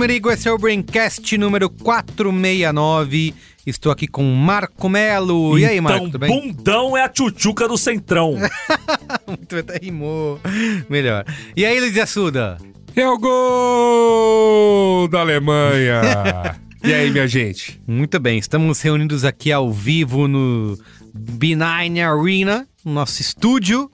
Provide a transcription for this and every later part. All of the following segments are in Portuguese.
Merigo, esse é o Braincast número 469. Estou aqui com Marco Melo. e aí, Marco, então, tudo bem? bundão é a tchutchuca do centrão. Muito até rimou. Melhor. E aí, Luiz Assuda? É o gol da Alemanha. e aí, minha gente? Muito bem, estamos reunidos aqui ao vivo no B9 Arena, no nosso estúdio,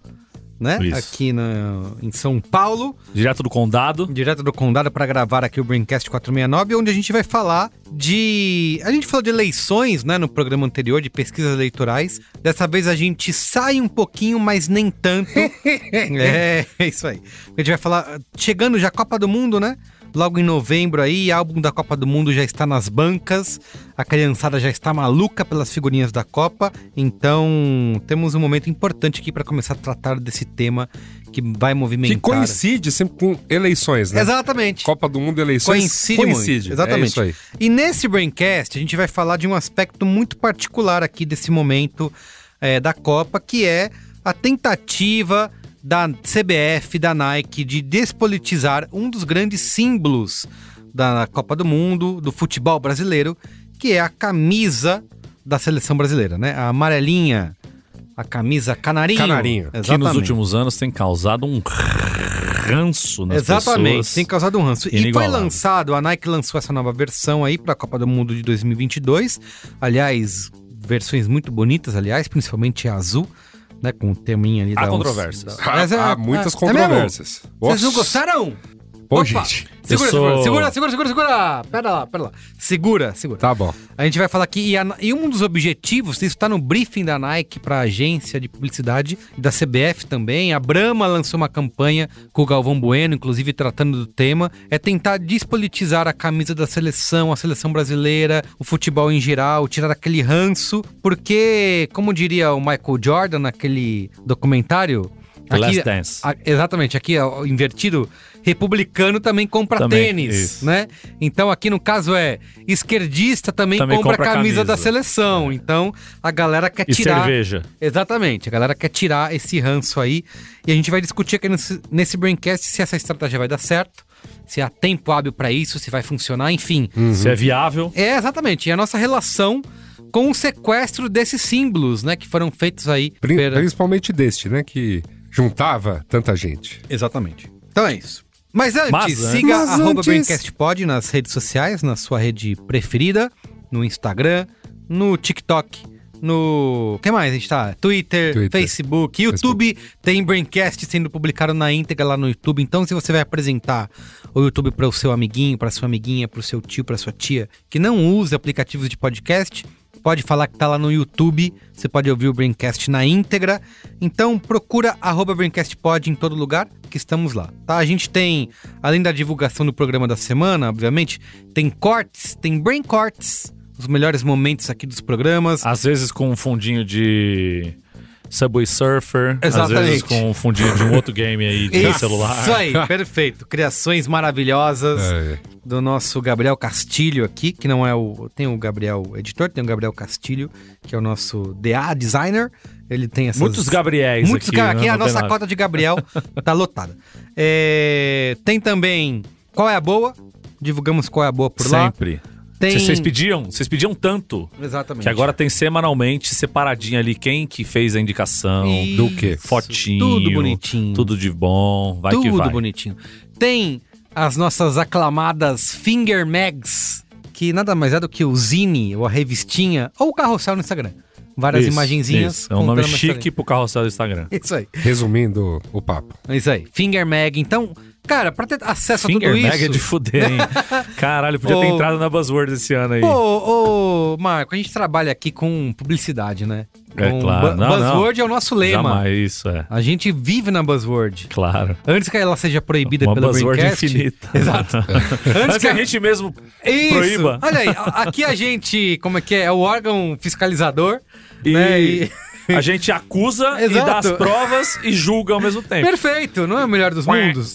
né? Isso. Aqui na, em São Paulo. Direto do condado. direto do Condado para gravar aqui o Braincast 469, onde a gente vai falar de. A gente falou de eleições, né, no programa anterior, de pesquisas eleitorais. Dessa vez a gente sai um pouquinho, mas nem tanto. é, é isso aí. A gente vai falar. Chegando já a Copa do Mundo, né? Logo em novembro aí, álbum da Copa do Mundo já está nas bancas, a criançada já está maluca pelas figurinhas da Copa, então temos um momento importante aqui para começar a tratar desse tema que vai movimentar. Que coincide sempre com eleições, né? Exatamente. Copa do Mundo, eleições. Coincide, muito. Exatamente. É isso aí. E nesse Braincast, a gente vai falar de um aspecto muito particular aqui desse momento é, da Copa, que é a tentativa da CBF, da Nike, de despolitizar um dos grandes símbolos da Copa do Mundo, do futebol brasileiro, que é a camisa da seleção brasileira, né? A amarelinha, a camisa canarinho. Canarinho. Que nos Exatamente. últimos anos tem causado um ranço nas Exatamente, pessoas. tem causado um ranço. E foi lançado, a Nike lançou essa nova versão aí para a Copa do Mundo de 2022. Aliás, versões muito bonitas, aliás, principalmente a azul, né, com o teminha ali Há da controvérsias. da- Há, Mas é- há muitas é- é mesmo? controvérsias. Vocês não gostaram? Pô, Opa! gente. Segura, sou- segura, segura, segura, segura! Pera lá, pera lá. Segura, segura. Tá bom. A gente vai falar aqui, e, a- e um dos objetivos, isso está no briefing da Nike para a agência de publicidade, da CBF também. A Brahma lançou uma campanha com o Galvão Bueno, inclusive tratando do tema, é tentar despolitizar a camisa da seleção, a seleção brasileira, o futebol em geral, tirar aquele ranço, porque, como diria o Michael Jordan naquele documentário. The Last Dance. a- exatamente, aqui ó, invertido, republicano também compra Também, tênis, isso. né? Então aqui no caso é esquerdista também, Também compra, compra a camisa, camisa. da seleção. Então a galera quer E tirar. cerveja. Exatamente, a galera quer tirar esse ranço aí. E a gente vai discutir aqui nesse, nesse Braincast se essa estratégia vai dar certo, se há tempo hábil pra isso, se vai funcionar, enfim. Se é viável. É, exatamente. E a nossa relação com o sequestro desses símbolos, né? Que foram feitos aí. Principalmente deste, né? Que juntava tanta gente. Exatamente. Então é isso. Mas antes, Mas antes- siga Mas arroba antes- BrainCastPod nas redes sociais, na sua rede preferida, no Instagram, no TikTok, no... que mais a gente tá? Twitter, Twitter. Facebook, YouTube, tem Braincast sendo publicado na íntegra lá no YouTube. Então se você vai apresentar o YouTube para o seu amiguinho, para sua amiguinha, para o seu tio, para sua tia, que não usa aplicativos de podcast, pode falar que tá lá no YouTube, você pode ouvir o Braincast na íntegra. Então procura arroba BraincastPod em todo lugar, que estamos lá, tá? A gente tem, além da divulgação do programa da semana, obviamente, tem cortes, tem Brain Cortes, os melhores momentos aqui dos programas. Às vezes com um fundinho de Subway Surfer. Às Exatamente. vezes com um fundinho de um outro game aí de Isso celular. aí, perfeito. Criações maravilhosas É. do nosso Gabriel Castilho aqui, que não é o. Tem o Gabriel editor, tem o Gabriel Castilho, que é o nosso DA designer. Ele tem essas. Muitos Gabriéis Muitos aqui. Ga- né? aqui a Não tem nossa nada. cota de Gabriel tá lotada. É, tem também Qual é a Boa? Divulgamos Qual é a Boa por lá. Sempre. Tem- Vocês- pediam, vocês pediam tanto. Exatamente. Que agora tem semanalmente separadinho ali quem que fez a indicação, Isso, do quê? fotinho, Tudo bonitinho. tudo de bom, vai Tudo que vai. bonitinho. Tem as nossas aclamadas Finger Mags, que nada mais é do que o Zine, ou a revistinha, ou o carrossel no Instagram. Várias Isso, imagenzinhas. isso. É um nome chique pro carrossel do Instagram. Isso aí. Resumindo o papo. É isso aí. Finger Mag. Então, Cara, pra ter acesso a Finger tudo Mag isso... é de fuder, hein? Caralho, podia ter entrado na Buzzword esse ano aí. Ô, ô, Marco, a gente trabalha aqui com publicidade, né? É Com claro. bu- Não, não. buzzword é o nosso lema. Jamais, isso é. A gente vive na buzzword. Claro. Antes que ela seja proibida Uma pelo buzzword Braincast... infinita. Exato. Antes que a gente mesmo Isso. proíba. Olha aí, a- aqui a gente, como é que é? É o órgão fiscalizador, E né? E- a gente acusa e dá as provas e julga ao mesmo tempo. Perfeito, não é o melhor dos mundos?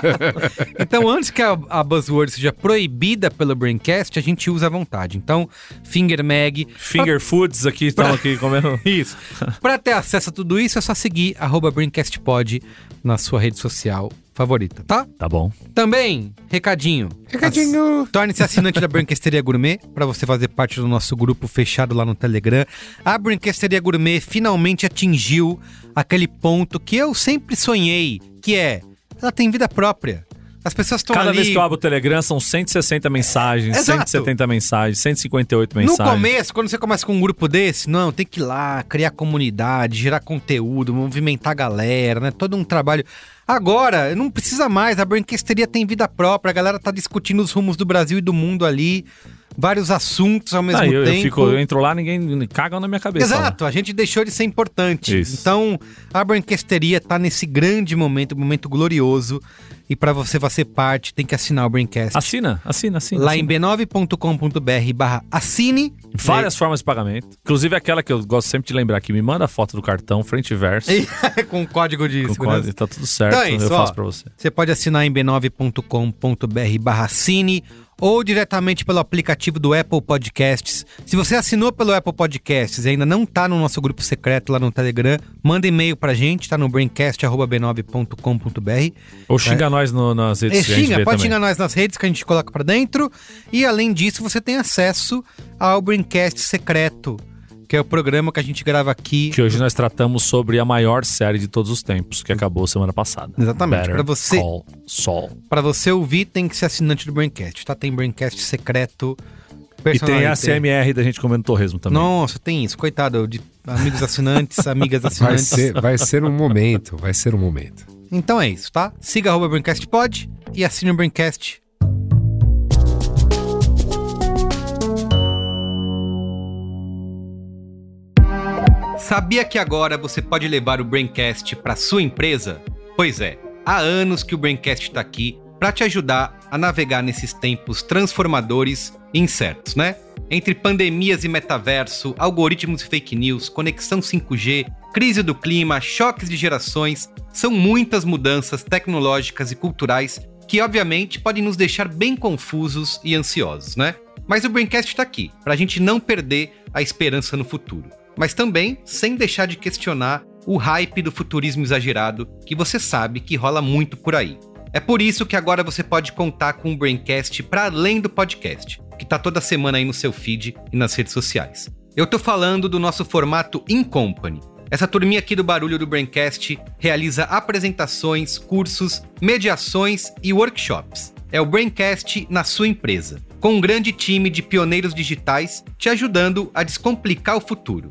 então, antes que a, a buzzword seja proibida pelo Braincast, a gente usa à vontade. Então, Finger Mag. Finger Foods aqui estão aqui comendo. Isso. Para ter acesso a tudo isso, é só seguir arroba BraincastPod na sua rede social favorita, tá? Tá bom. Também, recadinho. Recadinho. Ass- Torne-se assinante da Brinquesteria Gourmet para você fazer parte do nosso grupo fechado lá no Telegram. A Brinquesteria Gourmet finalmente atingiu aquele ponto que eu sempre sonhei, que é ela tem vida própria. As pessoas estão Cada ali. vez que eu abro o Telegram são 160 mensagens, Exato. 170 mensagens, 158 No mensagens. começo, quando você começa com um grupo desse, não, tem que ir lá, criar comunidade, gerar conteúdo, movimentar a galera, né? Todo um trabalho. Agora, não precisa mais, a Branquesteria tem vida própria, a galera tá discutindo os rumos do Brasil e do mundo ali, vários assuntos ao mesmo Ah, eu, tempo. eu, fico, eu entro lá, ninguém caga na minha cabeça. Exato, a gente deixou de ser importante. Isso. Então, a Branquesteria tá nesse grande momento, momento glorioso. E para você fazer parte, tem que assinar o Braincast. Assina, assina, assina. Lá em assina. b9.com.br barra assine. Várias formas de pagamento. Inclusive aquela que eu gosto sempre de lembrar, que me manda a foto do cartão, frente e verso. Com código de com código, tá tudo certo, Então é isso, eu faço pra você. Você pode assinar em b9.com.br barra cine ou diretamente pelo aplicativo do Apple Podcasts. Se você assinou pelo Apple Podcasts e ainda não tá no nosso grupo secreto lá no Telegram, manda e-mail pra gente, tá no braincast.b9.com.br. Ou xinga nós no- nas redes É, xinga, pode também. xingar nós nas redes que a gente coloca pra dentro. E além disso, você tem acesso ao Braincast secreto, que é o programa que a gente grava aqui. Que hoje nós tratamos sobre a maior série de todos os tempos, que acabou semana passada. Exatamente, pra você- Call Saul. Pra você ouvir, tem que ser assinante do Braincast, tá? Tem Braincast secreto. E tem a. CMR da gente comendo torresmo também. Nossa, tem isso. Coitado de amigos assinantes, amigas Vai assinantes. ser, vai ser um momento, vai ser um momento. Então é isso, tá? Siga arroba Braincast Pod e assine o Braincast. Sabia que agora você pode levar o Braincast para sua empresa? Pois é, há anos que o Braincast está aqui para te ajudar a navegar nesses tempos transformadores e incertos, né? Entre pandemias e metaverso, algoritmos e fake news, conexão 5G, crise do clima, choques de gerações, são muitas mudanças tecnológicas e culturais que, obviamente, podem nos deixar bem confusos e ansiosos, né? Mas o Braincast está aqui, para a gente não perder a esperança no futuro mas também sem deixar de questionar o hype do futurismo exagerado que você sabe que rola muito por aí. É por isso que agora você pode contar com o Braincast para além do podcast, que tá toda semana aí no seu feed e nas redes sociais. Eu tô falando do nosso formato In Company. Essa turminha aqui do Barulho do Braincast realiza apresentações, cursos, mediações e workshops. É o Braincast na sua empresa, com um grande time de pioneiros digitais te ajudando a descomplicar o futuro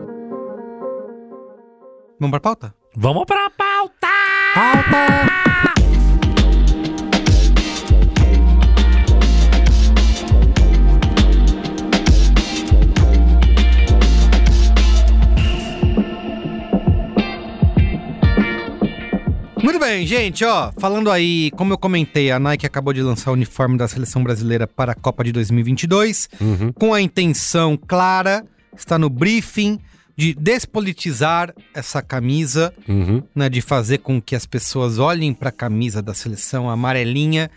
Vamos pra pauta? Vamos pra pauta! Muito bem, gente, ó, falando aí, como eu comentei, a Nike acabou de lançar o uniforme da seleção brasileira para a Copa de 2022, Uhum. com a intenção clara, está no briefing de despolitizar essa camisa, Uhum. né, de fazer com que as pessoas olhem para a camisa da seleção amarelinha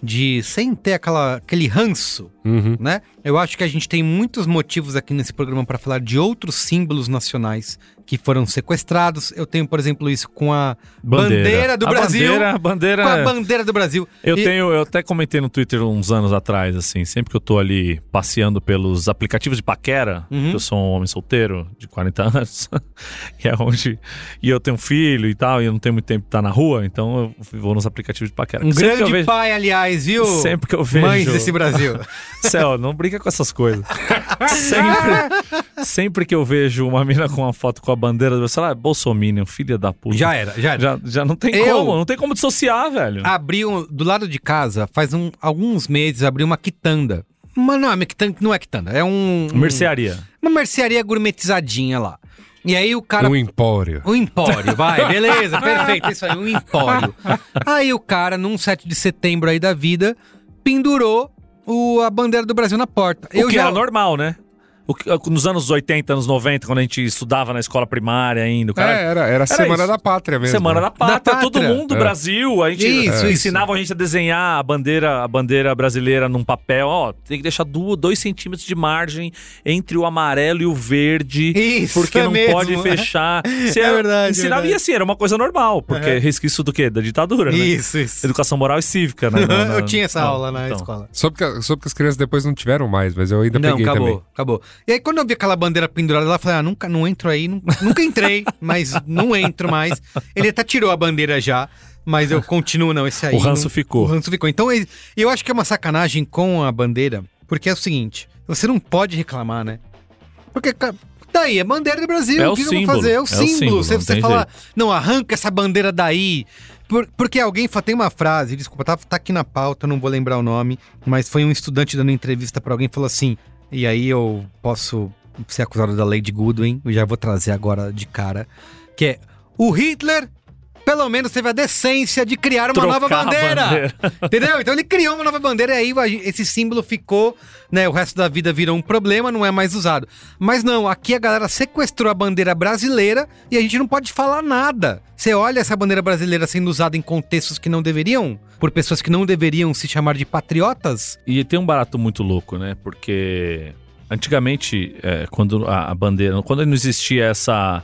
de sem ter aquela, aquele ranço, Uhum. né? Eu acho que a gente tem muitos motivos aqui nesse programa para falar de outros símbolos nacionais que foram sequestrados. Eu tenho, por exemplo, isso com a bandeira, do A Brasil. Bandeira, bandeira... Com a bandeira do Brasil. Eu E- tenho, eu até comentei no Twitter uns anos atrás, assim, sempre que eu tô ali passeando pelos aplicativos de paquera, Uhum. que eu sou um homem solteiro de 40 anos, e é onde. E eu tenho um filho e tal, e eu não tenho muito tempo de estar na rua, então eu vou nos aplicativos de paquera. Um Sempre grande vejo- pai, aliás, viu? Sempre que eu vejo. Mães desse Brasil. Céu, não brinca com essas coisas. sempre, sempre que eu vejo uma mina com uma foto com a bandeira do lá, Bolsominion, filha da puta. já era, já era. Já, já não tem Eu- como, não tem como dissociar, velho. Abriu, do lado de casa, faz um- alguns meses, abriu uma quitanda. Mas não, uma quitanda não é quitanda, é um... um- Mercearia. Uma mercearia gourmetizadinha lá. E aí o cara Um empório. Um empório, vai, beleza, perfeito, isso aí, um empório. Aí o cara, num 7 de setembro aí da vida, pendurou o, a bandeira do Brasil na porta. O que era normal, né? O que- nos anos 80, anos 90, quando a gente estudava na escola primária ainda, o cara. É, era, era a Semana isso. da Pátria mesmo. Semana da Pátria, Da todo Pátria. mundo, É. Brasil, a gente Isso, é, isso. ensinava a gente a desenhar a bandeira, a bandeira brasileira num papel, ó, tem que deixar duas, dois centímetros de margem entre o amarelo e o verde, Isso, porque é não mesmo. pode fechar. Você É verdade, Ensinava, verdade. e assim, era uma coisa normal, porque Uhum. resquício do quê? Da ditadura, né? Isso, isso. Educação moral e cívica, né? Na- na- Eu tinha essa Não, aula na então. escola. Soube que, soube que as crianças depois não tiveram mais, mas eu ainda Não, peguei acabou, também. acabou. E aí quando eu vi aquela bandeira pendurada eu falei, ah, nunca, não entro aí, nu- nunca entrei, mas não entro mais. Ele até tirou a bandeira já, mas eu continuo não, esse aí. O ranço não- ficou. O ranço ficou. Então eu acho que é uma sacanagem com a bandeira, porque é o seguinte, você não pode reclamar, né? Porque, daí, é bandeira do Brasil, É o que símbolo, fazer? É o é o símbolo. símbolo, você você fala, não, arranca essa bandeira daí. Por- porque alguém tem uma frase, desculpa, tá, tá aqui na pauta, não vou lembrar o nome, mas foi um estudante dando entrevista pra alguém e falou assim, e aí eu posso ser acusado da Lady Goodwin, eu já vou trazer agora de cara, que é o Hitler pelo menos teve a decência de criar uma Trocar nova bandeira. bandeira. Entendeu? Então ele criou uma nova bandeira e aí esse símbolo ficou, né? O resto da vida virou um problema, não é mais usado. Mas não, aqui a galera sequestrou a bandeira brasileira e a gente não pode falar nada. Você olha essa bandeira brasileira sendo usada em contextos que não deveriam, por pessoas que não deveriam se chamar de patriotas. E tem um barato muito louco, né? Porque antigamente, é, quando a, a bandeira. Quando não existia essa,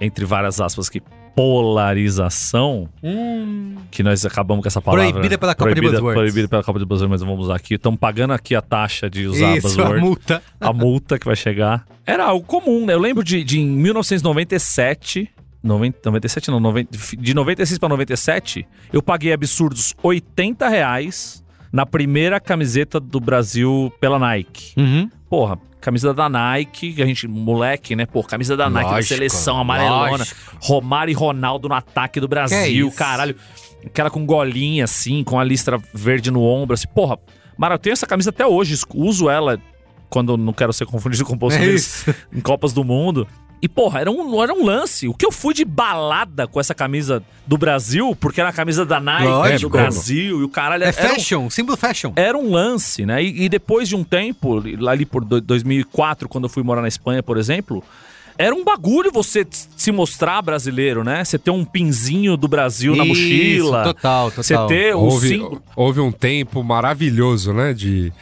entre várias aspas, que polarização, que nós acabamos com essa palavra. Proibida pela Copa de proibida, Buzzwords. Proibida pela Copa de Buzzwords, mas vamos usar aqui. Estamos pagando aqui a taxa de usar Isso, a buzzword. multa. a multa que vai chegar. Era algo comum, né? Eu lembro de, de em 1997. 90, 97 não, 90, de 96 para 97, eu paguei absurdos 80 reais na primeira camiseta do Brasil pela Nike. Uhum. Porra, camisa da Nike, que a gente, moleque, né? Pô, camisa da Nike da seleção amarelona. lógico. Romário e Ronaldo no ataque do é Brasil, caralho. Aquela com golinha, assim, com a listra verde no ombro, assim. Porra, Mara, eu tenho essa camisa até hoje, uso ela quando não quero ser confundido com É bolsonaristas isso. em Copas do Mundo. E, porra, era um, era um lance. O que eu fui de balada com essa camisa do Brasil, porque era a camisa da Nike Lógico. do Brasil, e o caralho É era um- fashion, símbolo fashion. era um lance, né? E, e depois de um tempo, lá ali por do- 2004, quando eu fui morar na Espanha, por exemplo, era um bagulho você se mostrar brasileiro, né? Você ter um pinzinho do Brasil na Isso, mochila. Total, Você total. ter o Houve, símbolo. houve um tempo maravilhoso, né? De.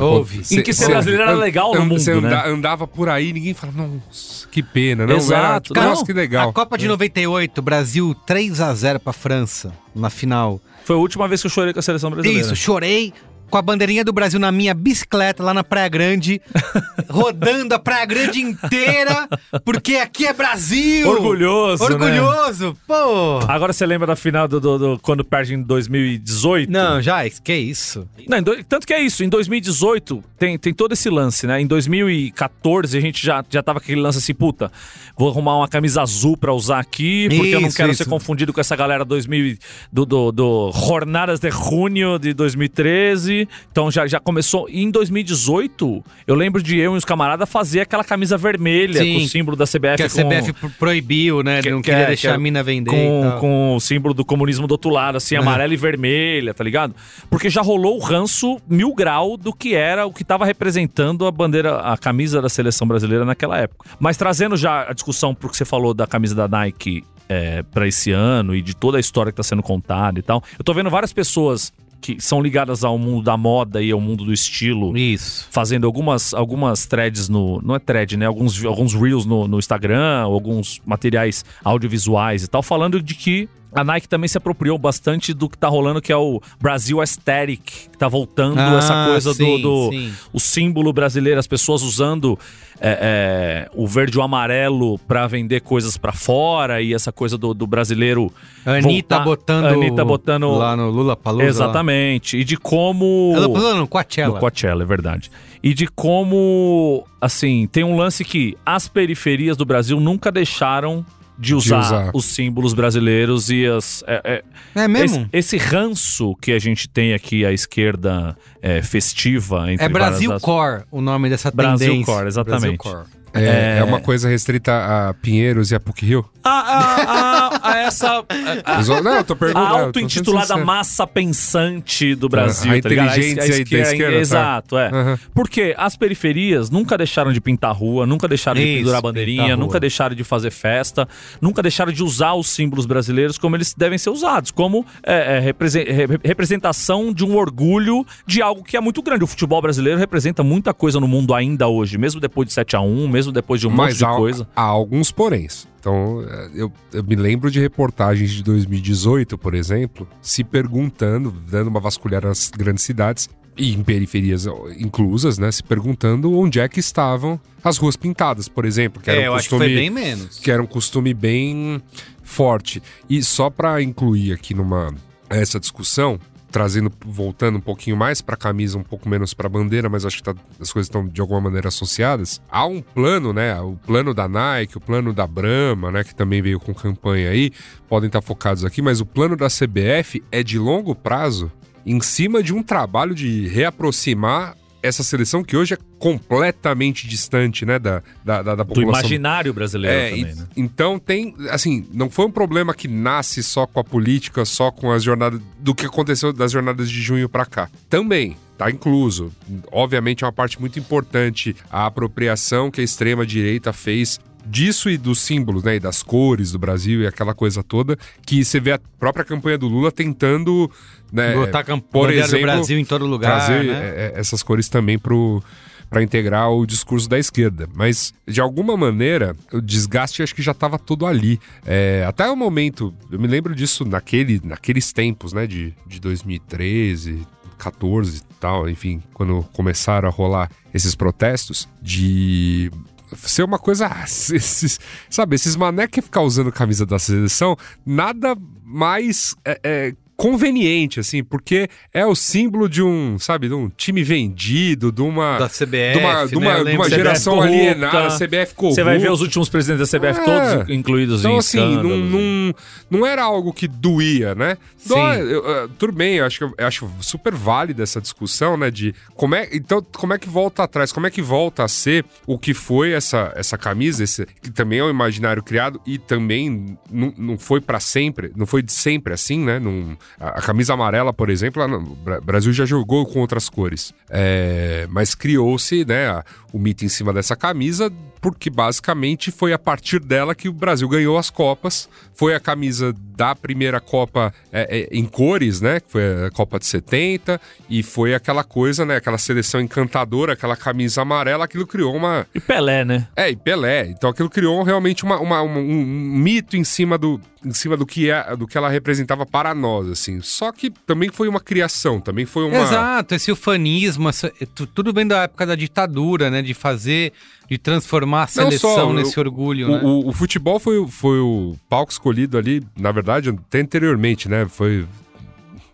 Houve. cê- Em que ser brasileiro era legal no mundo, Você né? anda- andava por aí e ninguém falava, nossa, que pena. Não, Exato. Era, Não, nossa, que legal. A Copa de 98, Brasil 3 a 0 pra França na final. Foi a última vez que eu chorei com a seleção brasileira. Isso, chorei com a bandeirinha do Brasil na minha bicicleta lá na Praia Grande, rodando a Praia Grande inteira, porque aqui é Brasil! Orgulhoso, né? Orgulhoso! Pô! Agora você lembra da final do, do- do- quando perde em 2018? Não, já, que isso? Não, do- tanto que é isso, em 2018 tem, tem todo esse lance, né? Em 2014 a gente já, já tava com aquele lance assim, puta, vou arrumar uma camisa azul pra usar aqui, porque eu não Isso, quero isso. ser confundido com essa galera 2000, e- do, do, do Jornadas de Junho de 2013. Então já, já começou. E em 2018, eu lembro de eu e os camaradas fazer aquela camisa vermelha Sim. com o símbolo da CBF. Que a com- CBF pro- proibiu, né? que- não que queria é- deixar que é a mina vender. com, com o símbolo do comunismo do outro lado, assim, amarela e vermelha, tá ligado? Porque já rolou o ranço mil grau do que era o que tava representando a bandeira, a camisa da seleção brasileira naquela época. Mas trazendo já a discussão pro que você falou da camisa da Nike é, para esse ano e de toda a história que tá sendo contada e tal, eu tô vendo várias pessoas que são ligadas ao mundo da moda e ao mundo do estilo. Isso. Fazendo algumas, algumas threads no. Não é thread, né? Alguns, alguns reels no, no Instagram, alguns materiais audiovisuais e tal, falando de que a Nike também se apropriou bastante do que tá rolando, que é o Brasil Aesthetic, que tá voltando Ah, essa coisa sim, do, do sim. o símbolo brasileiro, as pessoas usando é, é, o verde e o amarelo pra vender coisas pra fora e essa coisa do, do brasileiro. Anitta voltar- botando. Anitta botando. Lá no Lula Palusa. Exatamente. E de como. Lula Palusa não, Coachella. No Coachella, é verdade. E de como, assim, tem um lance que as periferias do Brasil nunca deixaram de usar, usar. os símbolos brasileiros e as. é- é- É mesmo? esse, esse ranço que a gente tem aqui à esquerda é, festiva. Entre É Brasil várias- Core o nome dessa Brasil tendência. Core, exatamente. Brasil Core. É, É- é uma coisa restrita a Pinheiros e a PUC Rio? A, a- a- a essa. a- não, eu tô A perguntando. sendo auto-intitulada massa pensante do Brasil. A tá ligado? inteligência da esquerda, tá? Exato, é. Aham. Porque as periferias nunca deixaram de pintar rua, nunca deixaram de Isso, pendurar pintar bandeirinha, nunca deixaram de fazer festa, nunca deixaram de usar os símbolos brasileiros como eles devem ser usados, como é, é, represen- re- representação de um orgulho de algo que é muito grande. O futebol brasileiro representa muita coisa no mundo ainda hoje, mesmo depois de 7 a 1 mesmo depois de um monte Mas de há, coisa. há alguns poréns. Então, é, eu, eu me lembro de reportagens de 2018, por exemplo, se perguntando, dando uma vasculhada nas grandes cidades e em periferias inclusas, né? Se perguntando onde é que estavam as ruas pintadas, por exemplo, que era É, um eu acho que costume foi bem menos. que era um costume bem forte. E só para incluir aqui numa essa discussão, trazendo, voltando um pouquinho mais para camisa, um pouco menos para bandeira, mas acho que tá- as coisas estão de alguma maneira associadas. Há um plano, né? O plano da Nike, o plano da Brahma, né? Que também veio com campanha aí, podem estar focados aqui, mas o plano da CBF é de longo prazo, em cima de um trabalho de reaproximar essa seleção que hoje é completamente distante, né, da, da, da, da Do população imaginário brasileiro é, também, e- né? então tem, assim, não foi um problema que nasce só com a política, só com as jornadas do que aconteceu das jornadas de junho pra cá. Também tá incluso. Obviamente é uma parte muito importante a apropriação que a extrema direita fez disso e dos símbolos, né, e das cores do Brasil e aquela coisa toda, que você vê a própria campanha do Lula tentando, né, Botar camp- por bandeira do exemplo, Brasil em todo lugar, trazer né? é, é, essas cores também pro para integrar o discurso da esquerda. Mas, de alguma maneira, o desgaste acho que já estava todo ali. É, até o momento, eu me lembro disso naquele, naqueles tempos, né, de, de 2013, 14 e tal, enfim, quando começaram a rolar esses protestos, de ser uma coisa. esses- sabe, esses mané que ficar usando camisa da seleção, nada mais. é, é, conveniente, assim, porque é o símbolo de um, sabe, de um time vendido, de uma. Da CBF, de uma, de né? uma, Eu de uma CBF geração corrupta. alienada, CBF corrupta. Você vai ver os últimos presidentes da CBF É. todos incluídos Então, em assim, não, não, não era algo que doía, né? Sim. Dói, eu, eu, tudo bem, eu acho, que eu, acho super válida essa discussão, né? De como é, então, como é que volta atrás? Como é que volta a ser o que foi essa, essa camisa, esse, que também é um imaginário criado e também não, não foi pra sempre, não foi de sempre assim, né? Não, a, a camisa amarela, por exemplo, o Bra- Brasil já jogou com outras cores. É, mas criou-se, né, o mito em cima dessa camisa, porque basicamente foi a partir dela que o Brasil ganhou as Copas. Foi a camisa da primeira Copa é, é, em cores, né? Que foi a Copa de 70, e foi aquela coisa, né? Aquela seleção encantadora, aquela camisa amarela, aquilo criou uma. E Pelé, né? É, e Pelé. Então aquilo criou realmente uma, uma- um, um mito em cima do. Em cima do que, é, do que ela representava para nós, assim. Só que também foi uma criação, também foi uma. Exato, esse ufanismo, essa- tu- tudo vem da época da ditadura, né? De fazer, de transformar a Não seleção só, nesse o- orgulho, O, né? o- o futebol foi, o- foi o palco escolhido ali, na verdade, até anteriormente, né? Foi.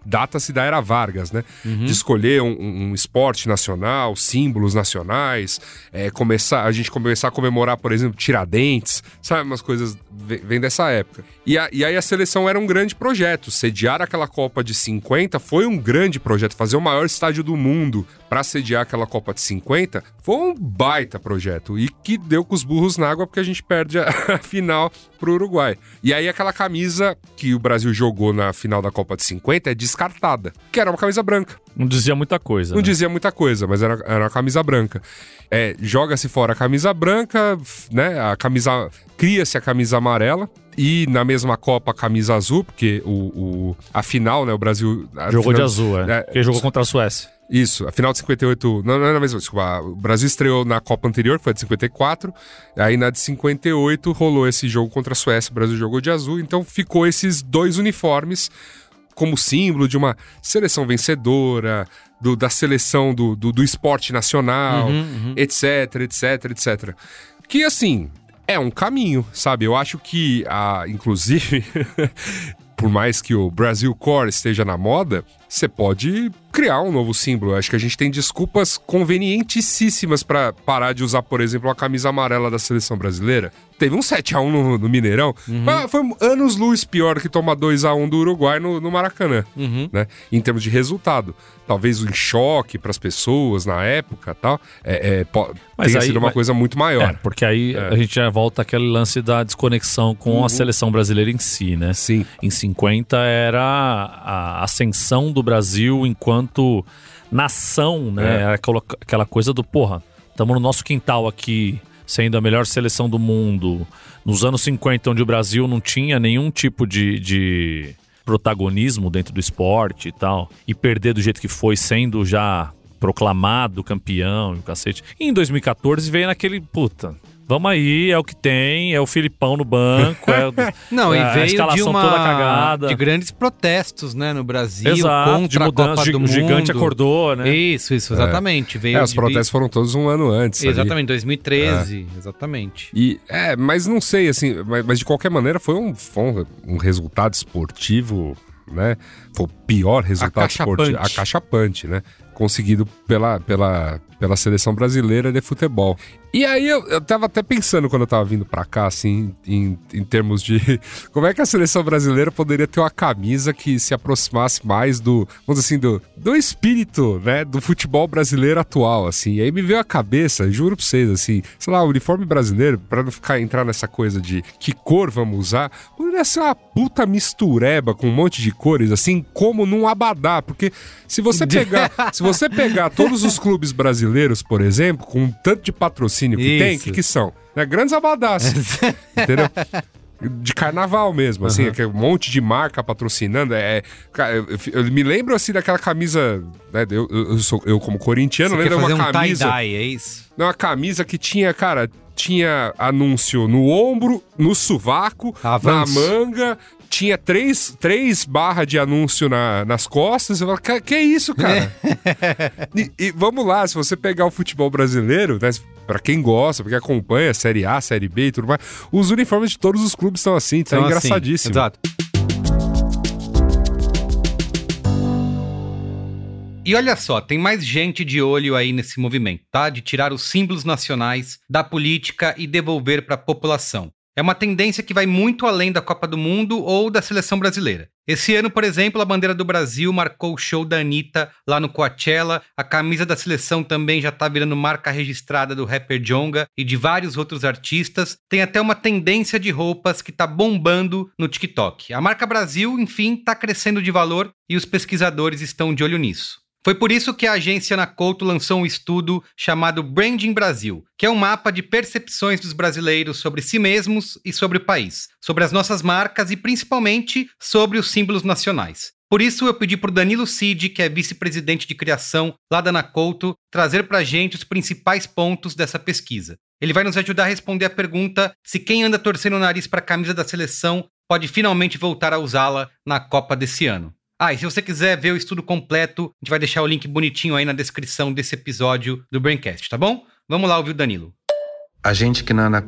Data-se da Era Vargas, né? Uhum. De escolher um, um esporte nacional, símbolos nacionais, é, começar, a gente começar a comemorar, por exemplo, Tiradentes, sabe? Umas coisas vem dessa época. E, a- e aí a seleção era um grande projeto. Sediar aquela Copa de 50 foi um grande projeto. Fazer o maior estádio do mundo para sediar aquela Copa de 50 foi um baita projeto. E que deu com os burros na água porque a gente perde a, a final pro Uruguai. E aí aquela camisa que o Brasil jogou na final da Copa de 50 é descartada, que era uma camisa branca. Não dizia muita coisa. Não né? dizia muita coisa, mas era, era uma camisa branca. É, Joga-se fora a camisa branca, né? A camisa. Cria-se a camisa amarela. E na mesma Copa a camisa azul, porque o, o- a final, né? O Brasil. a Jogou de final- azul, é. é, jogou contra a Suécia. Isso, a final de 58. Não, não era a mesma, desculpa. O Brasil estreou na Copa anterior, que foi a de 54. Aí na de 58 rolou esse jogo contra a Suécia, o Brasil jogou de azul. Então ficou esses dois uniformes como símbolo de uma seleção vencedora, do- da seleção do, do, do esporte nacional, etc, etc, etc. Que assim. É um caminho, sabe? Eu acho que, a, inclusive, por mais que o Brasil Core esteja na moda, você pode criar um novo símbolo. Acho que a gente tem desculpas convenientíssimas pra parar de usar, por exemplo, a camisa amarela da seleção brasileira. Teve um 7x1 no, no Mineirão. Mas Foi anos luz pior que tomar 2x1 do Uruguai no, no Maracanã, né? Em termos de resultado. Talvez um choque pras pessoas na época tal. É, é, po- Mas tenha aí- sido uma mas- coisa muito É, maior. porque aí a gente já volta àquele lance da desconexão com a seleção brasileira em si, né? Sim. Em 50 era a ascensão do Brasil enquanto nação, né? É. Era aquela coisa do, porra, estamos no nosso quintal aqui, sendo a melhor seleção do mundo. Nos anos 50, onde o Brasil não tinha nenhum tipo de, de protagonismo dentro do esporte e tal, e perder do jeito que foi, sendo já proclamado campeão e o cacete. E em 2014 veio naquele, puta, vamos aí, é o que tem, é o Filipão no banco, é, o- Não, é e a veio de escalação uma toda cagada. de grandes protestos, né, no Brasil Exato, contra de a mudança, Copa gi- do o Mundo. gigante acordou, né? Isso, isso, exatamente. Veio É, os de- protestos foram todos um ano antes. ali. Exatamente, 2013, exatamente. E, é, mas não sei, assim, mas, mas de qualquer maneira foi um, foi um, resultado esportivo, né? Foi o pior resultado Acachapante. esportivo, acachapante, né? Conseguido pela, pela, pela seleção brasileira de futebol. E aí eu, eu tava até pensando quando eu tava vindo pra cá, assim, em, em termos de como é que a seleção brasileira poderia ter uma camisa que se aproximasse mais do, vamos dizer assim, do, do espírito, né, do futebol brasileiro atual, assim. E aí me veio a cabeça, juro pra vocês, assim, sei lá, o uniforme brasileiro, pra não ficar entrar nessa coisa de que cor vamos usar, poderia ser uma puta mistureba com um monte de cores, assim, como num abadá, porque se você pegar, se você pegar todos os clubes brasileiros, por exemplo, com um tanto de patrocínio que tem, o Isso. que que são? Né, grandes abadás, entendeu? De carnaval mesmo, assim, aquele monte de marca patrocinando. É, eu, me lembro assim daquela camisa. Né, eu, eu, sou, eu, como corintiano, Você lembro de uma um camisa. tie-dye, é isso? Não, uma camisa que tinha, cara, tinha anúncio no ombro, no sovaco, Avanço. na manga. Tinha três, três barras de anúncio na- nas costas. Eu falo, "Que- é isso, cara? e, e vamos lá, se você pegar o futebol brasileiro, né? Pra quem gosta, pra quem acompanha, Série A, Série B e tudo mais, os uniformes de todos os clubes são assim, Então, assim, engraçadíssimo. exato. E olha só, tem mais gente de olho aí nesse movimento, tá? De tirar os símbolos nacionais da política e devolver para a população. É uma tendência que vai muito além da Copa do Mundo ou da seleção brasileira. Esse ano, por exemplo, a bandeira do Brasil marcou o show da Anitta lá no Coachella. A camisa da seleção também já tá virando marca registrada do rapper Jonga e de vários outros artistas. Tem até uma tendência de roupas que tá bombando no TikTok. A marca Brasil, enfim, tá crescendo de valor e os pesquisadores estão de olho nisso. Foi por isso que a agência Anacouto lançou um estudo chamado Branding Brasil, que é um mapa de percepções dos brasileiros sobre si mesmos e sobre o país, sobre as nossas marcas e principalmente sobre os símbolos nacionais. Por isso eu pedi para o Danilo Cid, que é vice-presidente de criação lá da Anacouto, trazer para a gente os principais pontos dessa pesquisa. Ele vai nos ajudar a responder a pergunta se quem anda torcendo o nariz para a camisa da seleção pode finalmente voltar a usá-la na Copa desse ano. Ah, e se você quiser ver o estudo completo, a gente vai deixar o link bonitinho aí na descrição desse episódio do Braincast, tá bom? Vamos lá ouvir o Danilo. A gente que na Ana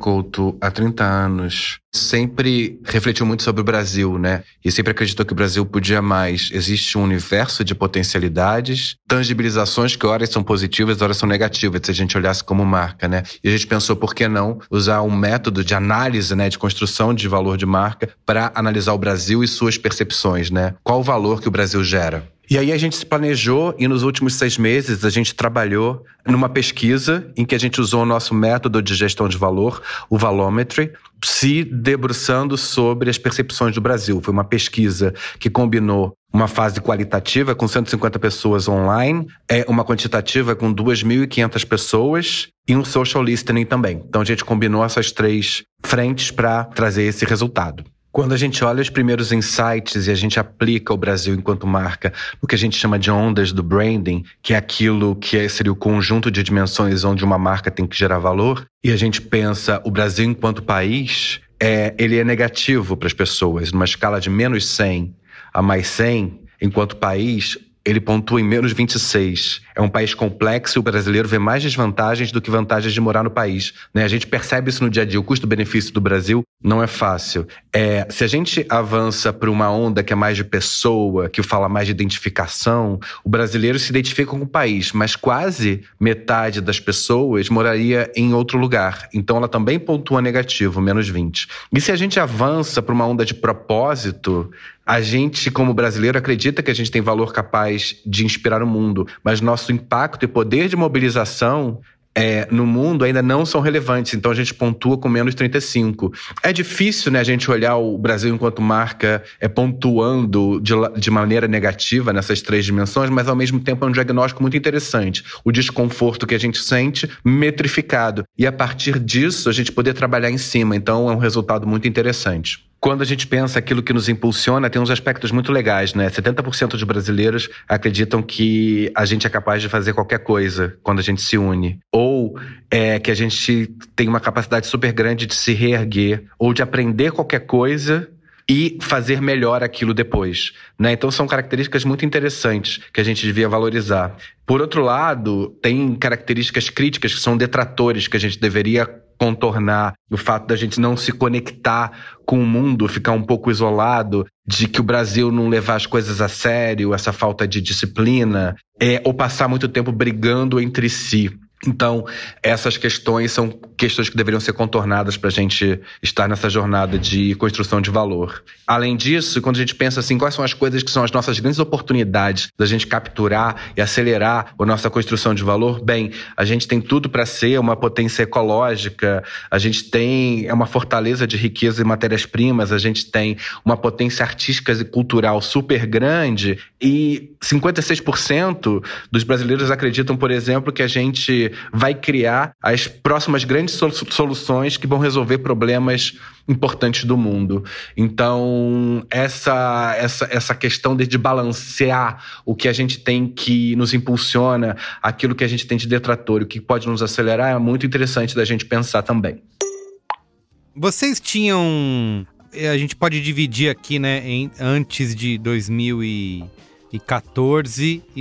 há 30 anos sempre refletiu muito sobre o Brasil, né? E sempre acreditou que o Brasil podia mais. Existe um universo de potencialidades, tangibilizações que horas são positivas, horas são negativas, se a gente olhasse como marca, né? E a gente pensou por que não usar um método de análise, né, de construção de valor de marca para analisar o Brasil e suas percepções, né? Qual o valor que o Brasil gera? E aí a gente se planejou e nos últimos seis meses a gente trabalhou numa pesquisa em que a gente usou o nosso método de gestão de valor, o Valometry, se debruçando sobre as percepções do Brasil. Foi uma pesquisa que combinou uma fase qualitativa com 150 pessoas online, é uma quantitativa com 2.500 pessoas e um social listening também. Então a gente combinou essas três frentes para trazer esse resultado. Quando a gente olha os primeiros insights e a gente aplica o Brasil enquanto marca no que a gente chama de ondas do branding, que é aquilo que é, seria o conjunto de dimensões onde uma marca tem que gerar valor, e a gente pensa o Brasil enquanto país, é, ele é negativo para as pessoas, numa escala de menos 100 a mais 100, enquanto país, ele pontua em menos 26. É um país complexo e o brasileiro vê mais desvantagens do que vantagens de morar no país. Né? A gente percebe isso no dia a dia. O custo-benefício do Brasil não é fácil. É, se a gente avança para uma onda que é mais de pessoa, que fala mais de identificação, o brasileiro se identifica com o país, mas quase metade das pessoas moraria em outro lugar. Então ela também pontua negativo, menos 20. E se a gente avança para uma onda de propósito, a gente, como brasileiro, acredita que a gente tem valor capaz de inspirar o mundo, mas nosso impacto e poder de mobilização é, no mundo ainda não são relevantes, então a gente pontua com menos 35. É difícil né, a gente olhar o Brasil enquanto marca é, pontuando de, de maneira negativa nessas três dimensões, mas ao mesmo tempo é um diagnóstico muito interessante. O desconforto que a gente sente metrificado. E a partir disso a gente poder trabalhar em cima. Então é um resultado muito interessante quando a gente pensa aquilo que nos impulsiona, tem uns aspectos muito legais, né? 70% dos brasileiros acreditam que a gente é capaz de fazer qualquer coisa quando a gente se une. Ou é, que a gente tem uma capacidade super grande de se reerguer, ou de aprender qualquer coisa e fazer melhor aquilo depois. Né? Então são características muito interessantes que a gente devia valorizar. Por outro lado, tem características críticas que são detratores que a gente deveria contornar o fato da gente não se conectar com o mundo, ficar um pouco isolado, de que o Brasil não levar as coisas a sério, essa falta de disciplina, é, ou passar muito tempo brigando entre si. Então, essas questões são questões que deveriam ser contornadas para a gente estar nessa jornada de construção de valor. Além disso, quando a gente pensa assim, quais são as coisas que são as nossas grandes oportunidades da gente capturar e acelerar a nossa construção de valor, bem, a gente tem tudo para ser uma potência ecológica, a gente tem é uma fortaleza de riqueza e matérias-primas, a gente tem uma potência artística e cultural super grande e 56% dos brasileiros acreditam, por exemplo, que a gente vai criar as próximas grandes soluções que vão resolver problemas importantes do mundo. Então, essa, essa, essa questão de, de balancear o que a gente tem que nos impulsiona, aquilo que a gente tem de detrator, o que pode nos acelerar, é muito interessante da gente pensar também. Vocês tinham. Eh, a gente pode dividir aqui, né, em, antes de 2014 e